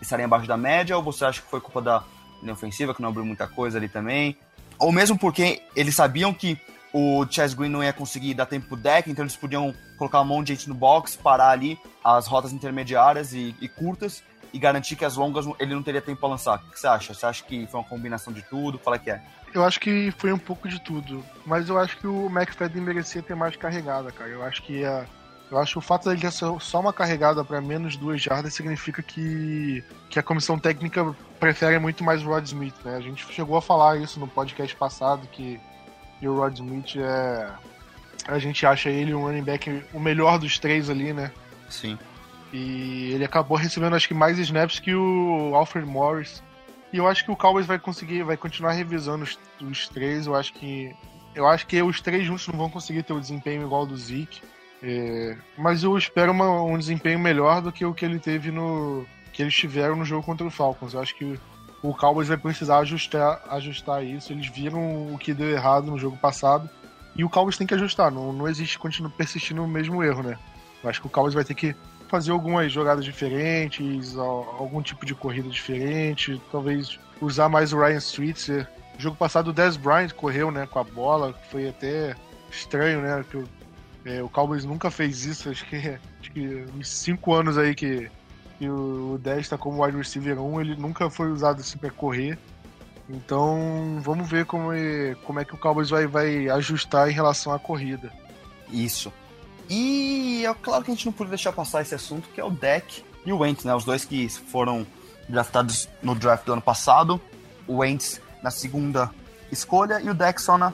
[SPEAKER 1] Estariam abaixo da média? Ou você acha que foi culpa da linha ofensiva, que não abriu muita coisa ali também. Ou mesmo porque eles sabiam que o Chess Green não ia conseguir dar tempo pro deck, então eles podiam colocar um monte de gente no box, parar ali as rotas intermediárias e, e curtas e garantir que as longas ele não teria tempo para lançar. O que você acha? Você acha que foi uma combinação de tudo? Qual é que é?
[SPEAKER 2] Eu acho que foi um pouco de tudo, mas eu acho que o McFadden merecia ter mais carregada, cara. Eu acho que a, eu acho que o fato dele ter só uma carregada para menos duas jardas significa que, que a comissão técnica prefere muito mais o Rod Smith, né? A gente chegou a falar isso no podcast passado, que, que o Rod Smith é. A gente acha ele um running back o melhor dos três ali, né?
[SPEAKER 1] Sim.
[SPEAKER 2] E ele acabou recebendo acho que mais snaps que o Alfred Morris. E eu acho que o Cowboys vai conseguir, vai continuar revisando os, os três. Eu acho que eu acho que os três juntos não vão conseguir ter o desempenho igual ao do Zeke. É, mas eu espero uma, um desempenho melhor do que o que ele teve no. que eles tiveram no jogo contra o Falcons. Eu acho que o Cowboys vai precisar ajustar, ajustar isso. Eles viram o que deu errado no jogo passado. E o Cowboys tem que ajustar. Não, não existe continuar persistindo no mesmo erro, né? Eu acho que o Cowboys vai ter que fazer algumas jogadas diferentes, algum tipo de corrida diferente, talvez usar mais o Ryan Switzer. No jogo passado o Dez Bryant correu, né, com a bola, foi até estranho, né, que é, o Cowboys nunca fez isso, acho que, acho que uns 5 anos aí que, que o, o Dez está como wide receiver 1, ele nunca foi usado assim para correr. Então, vamos ver como é, como é que o Cowboys vai, vai ajustar em relação à corrida.
[SPEAKER 1] Isso. E é claro que a gente não podia deixar passar esse assunto, que é o Deck e o Wentz, né? Os dois que foram draftados no draft do ano passado. O Wentz na segunda escolha e o Deck só na,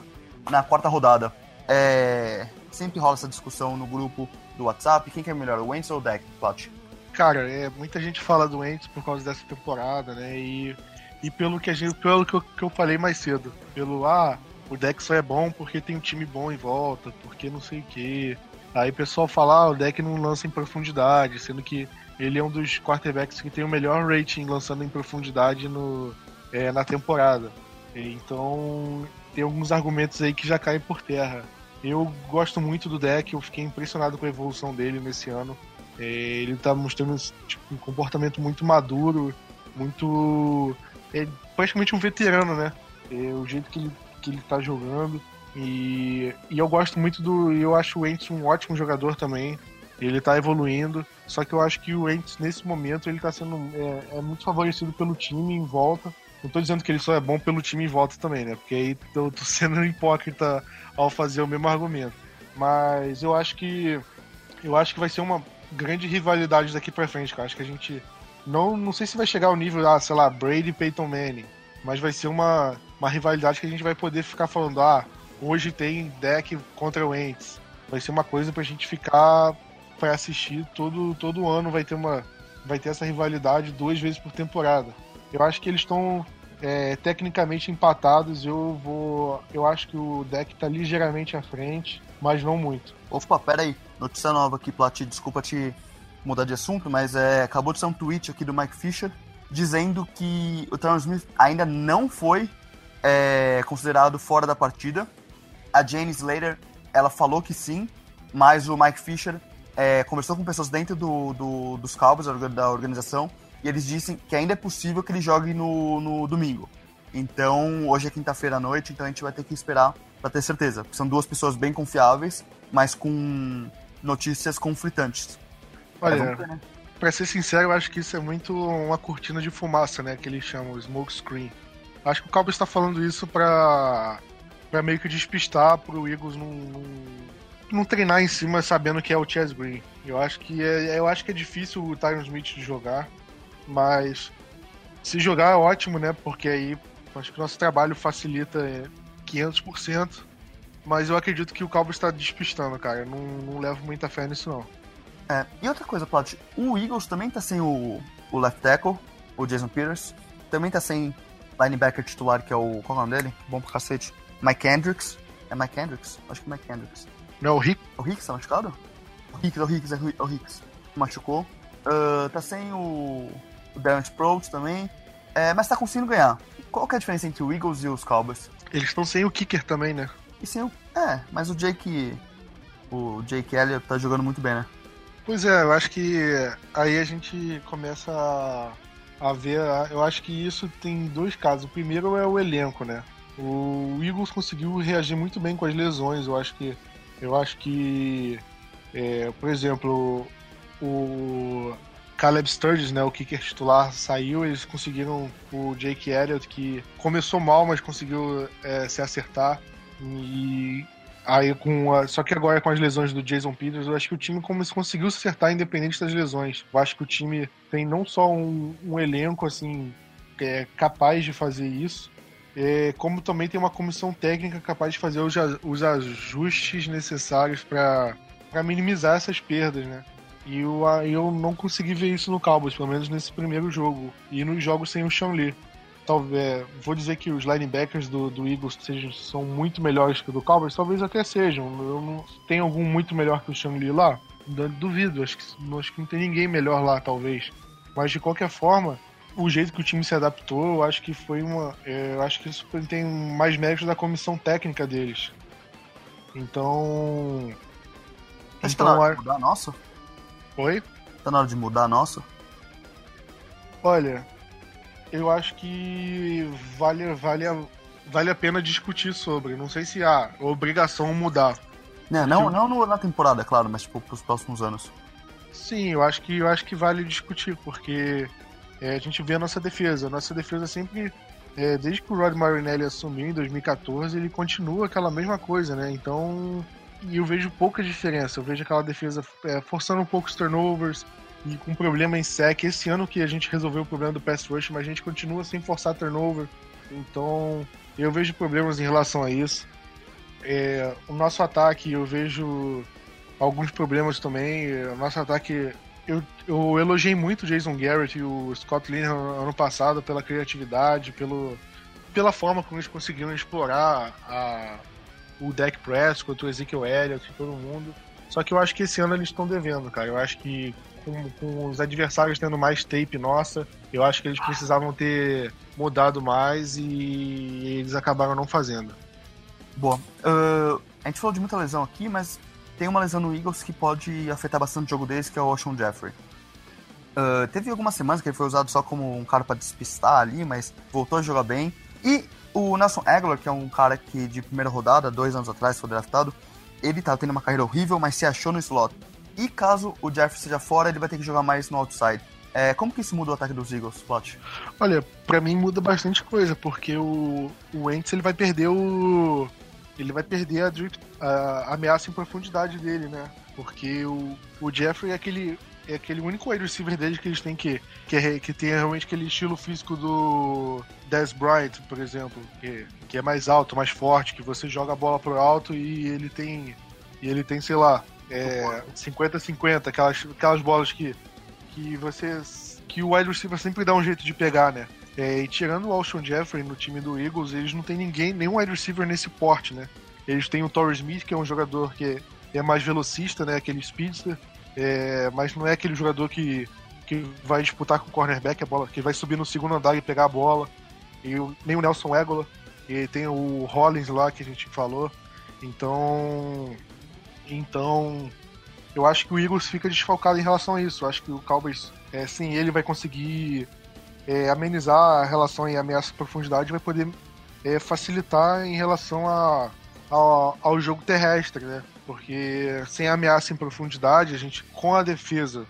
[SPEAKER 1] na quarta rodada. É, sempre rola essa discussão no grupo do WhatsApp. Quem que é melhor, o Wentz ou o Deck, Plat?
[SPEAKER 2] Cara, é, muita gente fala do Wentz por causa dessa temporada, né? E, e pelo que a gente, pelo que eu, que eu falei mais cedo, pelo ah, o deck só é bom porque tem um time bom em volta, porque não sei o que. Aí o pessoal fala, ah, o deck não lança em profundidade, sendo que ele é um dos quarterbacks que tem o melhor rating lançando em profundidade no, é, na temporada. Então tem alguns argumentos aí que já caem por terra. Eu gosto muito do deck, eu fiquei impressionado com a evolução dele nesse ano. É, ele está mostrando tipo, um comportamento muito maduro, muito. É praticamente um veterano, né? É, o jeito que ele, que ele tá jogando. E, e eu gosto muito do. Eu acho o Wentz um ótimo jogador também. Ele tá evoluindo. Só que eu acho que o Wentz, nesse momento, ele tá sendo. É, é, muito favorecido pelo time em volta. Não tô dizendo que ele só é bom pelo time em volta também, né? Porque aí tô, tô sendo hipócrita ao fazer o mesmo argumento. Mas eu acho que. Eu acho que vai ser uma grande rivalidade daqui pra frente, cara. Acho que a gente. Não, não sei se vai chegar ao nível, ah, sei lá, Brady e Peyton Manning. Mas vai ser uma, uma rivalidade que a gente vai poder ficar falando, ah, hoje tem deck contra o Ents. Vai ser uma coisa pra gente ficar para assistir todo, todo ano vai ter uma vai ter essa rivalidade duas vezes por temporada. Eu acho que eles estão é, tecnicamente empatados. Eu vou, eu acho que o deck tá ligeiramente à frente, mas não muito.
[SPEAKER 1] Opa, pera aí, notícia nova aqui, Plat, desculpa te mudar de assunto, mas é, acabou de ser um tweet aqui do Mike Fisher dizendo que o Tyron Smith ainda não foi é, considerado fora da partida a Jane Slater, ela falou que sim, mas o Mike Fisher é, conversou com pessoas dentro do, do, dos Cowboys, da organização, e eles dizem que ainda é possível que ele jogue no, no domingo. Então, hoje é quinta-feira à noite, então a gente vai ter que esperar para ter certeza. São duas pessoas bem confiáveis, mas com notícias conflitantes.
[SPEAKER 2] Olha, ver, né? pra ser sincero, eu acho que isso é muito uma cortina de fumaça, né? Que eles chamam, o smoke screen. Acho que o Cowboys está falando isso para para meio que despistar pro Eagles não, não, não, treinar em cima sabendo que é o Chess Green. Eu acho que é, eu acho que é difícil o Tyron Smith jogar, mas se jogar é ótimo, né? Porque aí acho que o nosso trabalho facilita 500%. Mas eu acredito que o Cowboys está despistando, cara. Não, não levo muita fé nisso, não.
[SPEAKER 1] É, e outra coisa, Plat, o Eagles também tá sem o, o left tackle, o Jason Peters. Também tá sem linebacker titular, que é o. Qual é o nome dele? Bom pro cacete. Mike Hendricks. É Mike Hendricks? Acho que é Mike Hendricks.
[SPEAKER 2] Não, o Rick.
[SPEAKER 1] O Hicks tá machucado? O Hicks, o Hicks, é o Hicks. Machucou. Uh, tá sem o, o Darren Sprout também. É, mas tá conseguindo ganhar. Qual que é a diferença entre o Eagles e os Cowboys?
[SPEAKER 2] Eles estão sem o kicker também, né?
[SPEAKER 1] E sem o... É, mas o Jake... O Jake Elliott tá jogando muito bem, né?
[SPEAKER 2] Pois é, eu acho que aí a gente começa a, a ver... Eu acho que isso tem dois casos. O primeiro é o elenco, né? O Eagles conseguiu reagir muito bem com as lesões. Eu acho que, eu acho que, é, por exemplo, o Caleb Sturgis, né, o kicker titular, saiu. Eles conseguiram o Jake Elliott, que começou mal, mas conseguiu é, se acertar. E aí com a, só que agora com as lesões do Jason Peters, eu acho que o time conseguiu se acertar independente das lesões. Eu acho que o time tem não só um, um elenco assim é, capaz de fazer isso, é, como também tem uma comissão técnica capaz de fazer os, os ajustes necessários para minimizar essas perdas, né? E eu, eu não consegui ver isso no Cowboys, pelo menos nesse primeiro jogo. E nos jogos sem o Sean Lee. talvez, é, vou dizer que os linebackers do, do Eagles sejam, são muito melhores que o do Cowboys, talvez até sejam. Eu não, tem algum muito melhor que o Sean Lee lá? Duvido, acho que, acho que não tem ninguém melhor lá, talvez. Mas de qualquer forma, o jeito que o time se adaptou, eu acho que foi uma. É, eu acho que isso tem mais mérito da comissão técnica deles. Então.
[SPEAKER 1] Acho então, de mudar nosso?
[SPEAKER 2] Oi?
[SPEAKER 1] Tá na hora de mudar nosso?
[SPEAKER 2] Olha, eu acho que vale, vale, a, vale a pena discutir sobre. Não sei se há obrigação mudar.
[SPEAKER 1] Não, não, não na temporada, claro, mas tipo, pros próximos anos.
[SPEAKER 2] Sim, eu acho que eu acho que vale discutir, porque é, a gente vê a nossa defesa. A nossa defesa sempre, é, desde que o Rod Marinelli assumiu em 2014, ele continua aquela mesma coisa, né? Então, eu vejo pouca diferença. Eu vejo aquela defesa é, forçando um pouco os turnovers, e com problema em sec. Esse ano que a gente resolveu o problema do pass rush, mas a gente continua sem forçar turnover. Então, eu vejo problemas em relação a isso. É, o nosso ataque, eu vejo alguns problemas também. O nosso ataque, eu, eu elogiei muito o Jason Garrett e o Scott Linehan ano passado pela criatividade, pelo, pela forma como eles conseguiram explorar a, o deck press contra o Ezekiel Elliott todo mundo. Só que eu acho que esse ano eles estão devendo, cara. Eu acho que com, com, os adversários tendo mais tape nossa, eu acho que eles precisavam ter mudado mais e eles acabaram não fazendo.
[SPEAKER 1] Boa. Uh, a gente falou de muita lesão aqui, mas tem uma lesão no Eagles que pode afetar bastante o jogo deles, que é o Ocean Jeffrey. Uh, teve algumas semanas que ele foi usado só como um cara para despistar ali, mas voltou a jogar bem. E o Nelson Aguilar, que é um cara que de primeira rodada, dois anos atrás, foi draftado, ele tá tendo uma carreira horrível, mas se achou no slot. E caso o Jeff seja fora, ele vai ter que jogar mais no outside. É, como que isso muda o ataque dos Eagles, Plot?
[SPEAKER 2] Olha, para mim muda bastante coisa, porque o, o Wentz ele vai perder o. Ele vai perder a, drift, a ameaça em profundidade dele, né? Porque o, o Jeffrey é aquele, é aquele único wide receiver deles que eles têm que, que, é, que tem realmente aquele estilo físico do Des Bryant, por exemplo, que, que é mais alto, mais forte, que você joga a bola pro alto e ele tem. E ele tem, sei lá, é, 50-50, aquelas, aquelas bolas que, que você. que o wide receiver sempre dá um jeito de pegar, né? É, e tirando o Alshon Jeffrey no time do Eagles, eles não tem ninguém, nenhum wide receiver nesse porte, né? Eles têm o Torres Smith, que é um jogador que é mais velocista, né? Aquele speedster, é, mas não é aquele jogador que, que vai disputar com o cornerback a bola, que vai subir no segundo andar e pegar a bola. E nem o Nelson Egola. E tem o Hollins lá que a gente falou. Então, então, eu acho que o Eagles fica desfalcado em relação a isso. Eu acho que o Cowboys, é, sem ele, vai conseguir é, amenizar a relação em ameaça de profundidade vai poder é, facilitar em relação a, a, ao jogo terrestre, né? Porque sem ameaça em profundidade, a gente, com a defesa,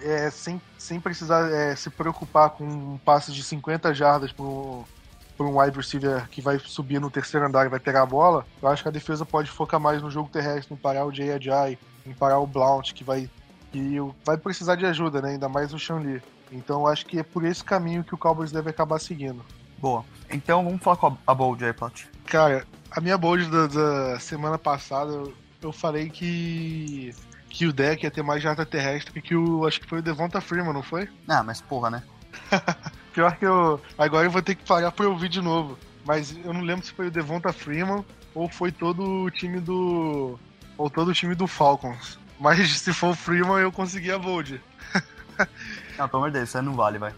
[SPEAKER 2] é, sem, sem precisar é, se preocupar com um passe de 50 jardas para um wide receiver que vai subir no terceiro andar e vai pegar a bola, eu acho que a defesa pode focar mais no jogo terrestre, em parar o Ajay, em parar o Blount, que vai, que vai precisar de ajuda, né? Ainda mais o Sean Lee. Então eu acho que é por esse caminho que o Cowboys deve acabar seguindo.
[SPEAKER 1] Boa. Então vamos falar com a bold aí, Pat.
[SPEAKER 2] Cara, a minha bold da, da semana passada, eu, eu falei que que o deck ia ter mais jarda terrestre que o. Acho que foi o Devonta Freeman, não foi?
[SPEAKER 1] Ah, mas porra, né?
[SPEAKER 2] Pior que eu. Agora eu vou ter que parar pra ouvir de novo. Mas eu não lembro se foi o Devonta Freeman ou foi todo o time do. Ou todo o time do Falcons. Mas se for o Freeman, eu consegui a Bold.
[SPEAKER 1] não, pelo amor de Deus, isso aí não vale, vai.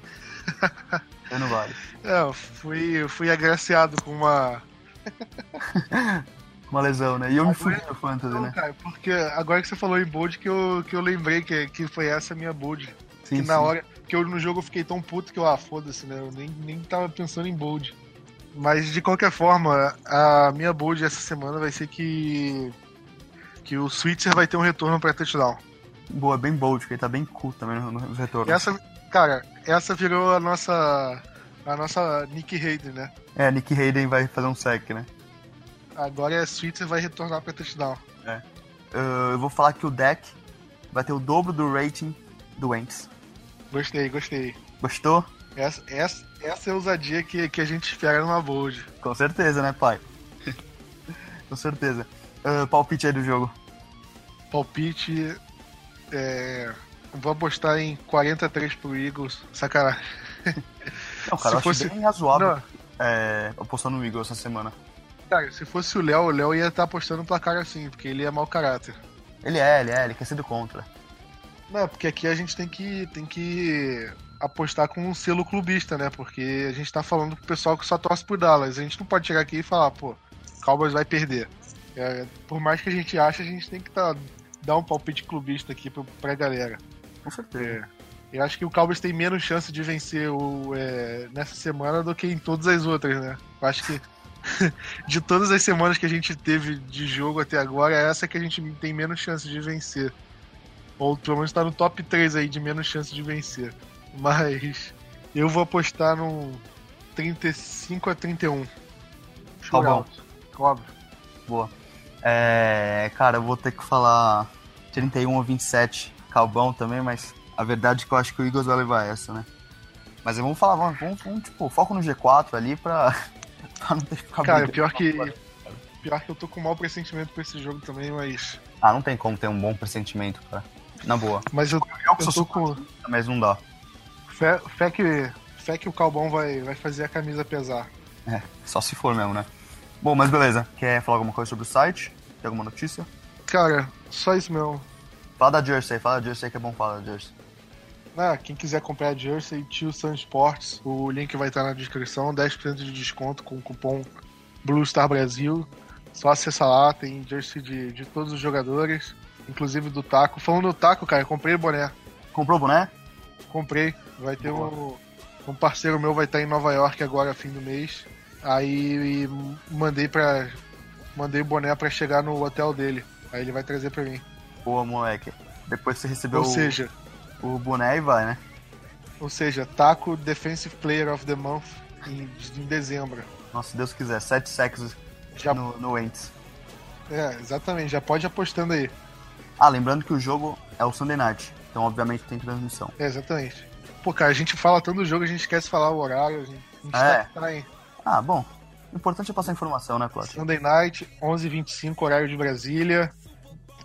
[SPEAKER 1] Isso não vale.
[SPEAKER 2] É, eu fui, fui agraciado com uma.
[SPEAKER 1] Uma lesão, né? E eu me fui no Fantasy,
[SPEAKER 2] não,
[SPEAKER 1] né?
[SPEAKER 2] Cara, porque agora que você falou em Bold que eu, que eu lembrei que, que foi essa minha Bold. Sim, que na sim. hora que eu no jogo eu fiquei tão puto que eu, ah, foda-se, né? Eu nem, nem tava pensando em bold. Mas de qualquer forma, a minha bold essa semana vai ser que. que o Switzer vai ter um retorno pra touchdown.
[SPEAKER 1] Boa, bem bold, porque ele tá bem cool também no, no retorno.
[SPEAKER 2] Essa, cara, essa virou a nossa. a nossa Nick Hayden, né?
[SPEAKER 1] É, Nick Hayden vai fazer um sec, né?
[SPEAKER 2] Agora a Switzer vai retornar pra touchdown.
[SPEAKER 1] É. Uh, eu vou falar que o deck vai ter o dobro do rating do Wentz.
[SPEAKER 2] Gostei, gostei.
[SPEAKER 1] Gostou?
[SPEAKER 2] Essa, essa, essa é a ousadia que, que a gente espera numa bold.
[SPEAKER 1] Com certeza, né, pai? Com certeza. Uh, palpite aí do jogo.
[SPEAKER 2] Palpite. É... Vou apostar em 43 pro Eagles. Sacanagem.
[SPEAKER 1] Não, cara,
[SPEAKER 2] Se
[SPEAKER 1] eu
[SPEAKER 2] fosse-
[SPEAKER 1] bem razoável
[SPEAKER 2] Não.
[SPEAKER 1] é, apostando no Eagles essa semana.
[SPEAKER 2] Cara, se fosse o Léo, o Léo ia estar apostando no placar assim, porque ele é mau caráter.
[SPEAKER 1] Ele é, ele é, ele quer ser do contra.
[SPEAKER 2] Não, porque aqui a gente tem que, tem que apostar com um selo clubista, né? Porque a gente tá falando pro pessoal que só torce pro Dallas. A gente não pode chegar aqui e falar, pô, Cowboys vai perder. É, por mais que a gente ache, a gente tem que tá, dar um palpite clubista aqui pro, pra galera.
[SPEAKER 1] Com certeza.
[SPEAKER 2] É, eu acho que o Cowboys tem menos chance de vencer o, é, nessa semana do que em todas as outras, né? Eu acho que de todas as semanas que a gente teve de jogo até agora, essa é que a gente tem menos chance de vencer. Ou pelo menos tá no top 3 aí de menos chance de vencer. Mas eu vou apostar num 35 a 31.
[SPEAKER 1] Calvão.
[SPEAKER 2] Shootout. Óbvio.
[SPEAKER 1] Boa. É, cara, eu vou ter que falar 31 a 27 Calbão também, mas a verdade é que eu acho que o Eagles vai levar essa, né? Mas vamos falar, vamos, vamos, vamos, tipo, foco no G4 ali pra, pra não ter que ficar
[SPEAKER 2] Cara, pior que. Pior que eu tô com mau pressentimento pra esse jogo também, mas.
[SPEAKER 1] Ah, não tem como ter um bom pressentimento, cara. Na boa.
[SPEAKER 2] Mas eu,
[SPEAKER 1] Eu
[SPEAKER 2] eu
[SPEAKER 1] sou
[SPEAKER 2] tô com.
[SPEAKER 1] mas não dá.
[SPEAKER 2] Fé, fé que, fé que o Calbão vai, vai fazer a camisa pesar.
[SPEAKER 1] É, só se for mesmo, né? Bom, mas beleza. Quer falar alguma coisa sobre o site? Tem alguma notícia?
[SPEAKER 2] Cara, só isso mesmo.
[SPEAKER 1] Fala da Jersey, fala da Jersey que é bom falar da Jersey.
[SPEAKER 2] Ah, quem quiser comprar a Jersey, Tio Sun Sports, o link vai estar na descrição, 10% de desconto com o cupom Blue Star Brasil. Só acessar lá, tem jersey de, de todos os jogadores, inclusive do Taco. Falando do Taco, cara, comprei boné.
[SPEAKER 1] Comprou o boné?
[SPEAKER 2] Comprei. Vai ter um, um parceiro meu vai estar em Nova York agora, fim do mês. Aí mandei pra. Mandei o boné pra chegar no hotel dele. Aí ele vai trazer pra mim.
[SPEAKER 1] Boa, moleque. Depois você recebeu
[SPEAKER 2] Ou seja,
[SPEAKER 1] o, o boné e vai, né?
[SPEAKER 2] ou seja, Taco Defensive Player of the Month em, em dezembro.
[SPEAKER 1] Nossa, se Deus quiser. Sete sacks
[SPEAKER 2] Já,
[SPEAKER 1] no, no Wentz.
[SPEAKER 2] É, exatamente, já pode ir apostando aí.
[SPEAKER 1] Ah, lembrando que o jogo é o Sunday Night. Então, obviamente, tem transmissão.
[SPEAKER 2] É, exatamente. Pô, cara, a gente fala tanto do jogo, a gente esquece de falar o horário. A gente, a gente
[SPEAKER 1] É.
[SPEAKER 2] tá, tá em
[SPEAKER 1] Ah, bom. O importante é passar informação, né, Cláudio?
[SPEAKER 2] Sunday Night, 11h25, horário de Brasília.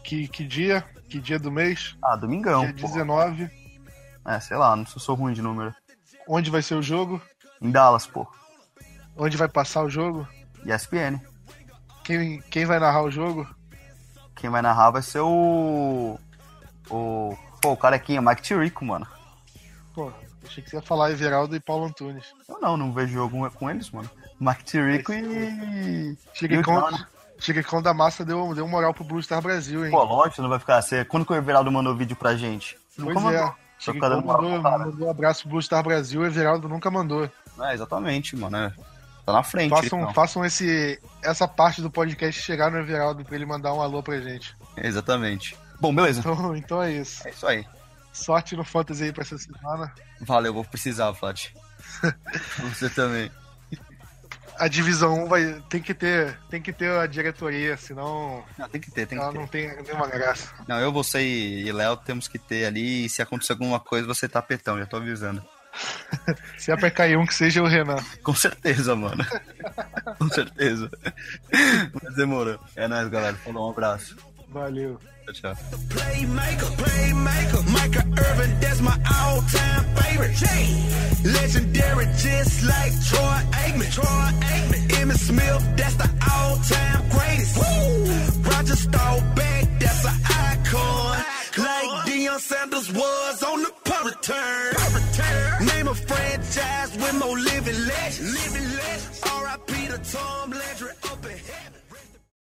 [SPEAKER 2] Que, que dia? Que dia do mês?
[SPEAKER 1] Ah, domingão.
[SPEAKER 2] dia
[SPEAKER 1] pô.
[SPEAKER 2] 19.
[SPEAKER 1] É, sei lá, não sou, sou ruim de número.
[SPEAKER 2] Onde vai ser o jogo?
[SPEAKER 1] Em Dallas, pô.
[SPEAKER 2] Onde vai passar o jogo?
[SPEAKER 1] ESPN.
[SPEAKER 2] Quem, quem vai narrar o jogo?
[SPEAKER 1] Quem vai narrar vai ser o. O. Pô, o carequinha, Mike Tirico, mano.
[SPEAKER 2] Pô, achei que você ia falar Everaldo e Paulo Antunes.
[SPEAKER 1] Eu não, não vejo jogo com eles, mano. Mike Tirico e. e o John.
[SPEAKER 2] Chiricão da Massa deu, deu moral pro Blue Star Brasil, hein?
[SPEAKER 1] Pô, lógico, não vai ficar assim. Quando que o Everaldo mandou vídeo pra gente?
[SPEAKER 2] pois
[SPEAKER 1] Nunca
[SPEAKER 2] é.
[SPEAKER 1] mandou. Moral
[SPEAKER 2] mandou, mandou um abraço pro Blue Star Brasil, o Everaldo nunca mandou.
[SPEAKER 1] É, exatamente, mano. é. Tá na frente.
[SPEAKER 2] Façam,
[SPEAKER 1] então.
[SPEAKER 2] façam esse, essa parte do podcast chegar no Everaldo pra ele mandar um alô pra gente.
[SPEAKER 1] Exatamente. Bom, beleza.
[SPEAKER 2] Então, então é isso.
[SPEAKER 1] É isso aí.
[SPEAKER 2] Sorte no Fantasy aí pra essa semana.
[SPEAKER 1] Valeu, vou precisar, Flávio. Você também.
[SPEAKER 2] A divisão 1 vai tem que ter, tem que ter a diretoria, senão
[SPEAKER 1] Não, tem que ter, tem que
[SPEAKER 2] ela
[SPEAKER 1] ter.
[SPEAKER 2] não tem nenhuma graça.
[SPEAKER 1] Não, eu, você e e Léo temos que ter ali. E se acontecer alguma coisa, você tá petão, já tô avisando.
[SPEAKER 2] Se é pra cair um, que seja o Renan.
[SPEAKER 1] Com certeza, mano. Com certeza. Mas demorou. É nóis, galera. Falou, um abraço.
[SPEAKER 2] Valeu.
[SPEAKER 3] Playmaker, playmaker, Micah Irvin, that's my all-time favorite. Legendary, just like Troy Aikman. Troy Aikman, Emmitt Smith, that's the all-time greatest. Roger Staubach, that's an icon. Like Deion Sanders was on the punt return. Name a franchise with more living legends. Living legends. R.I.P. to Tom Landry.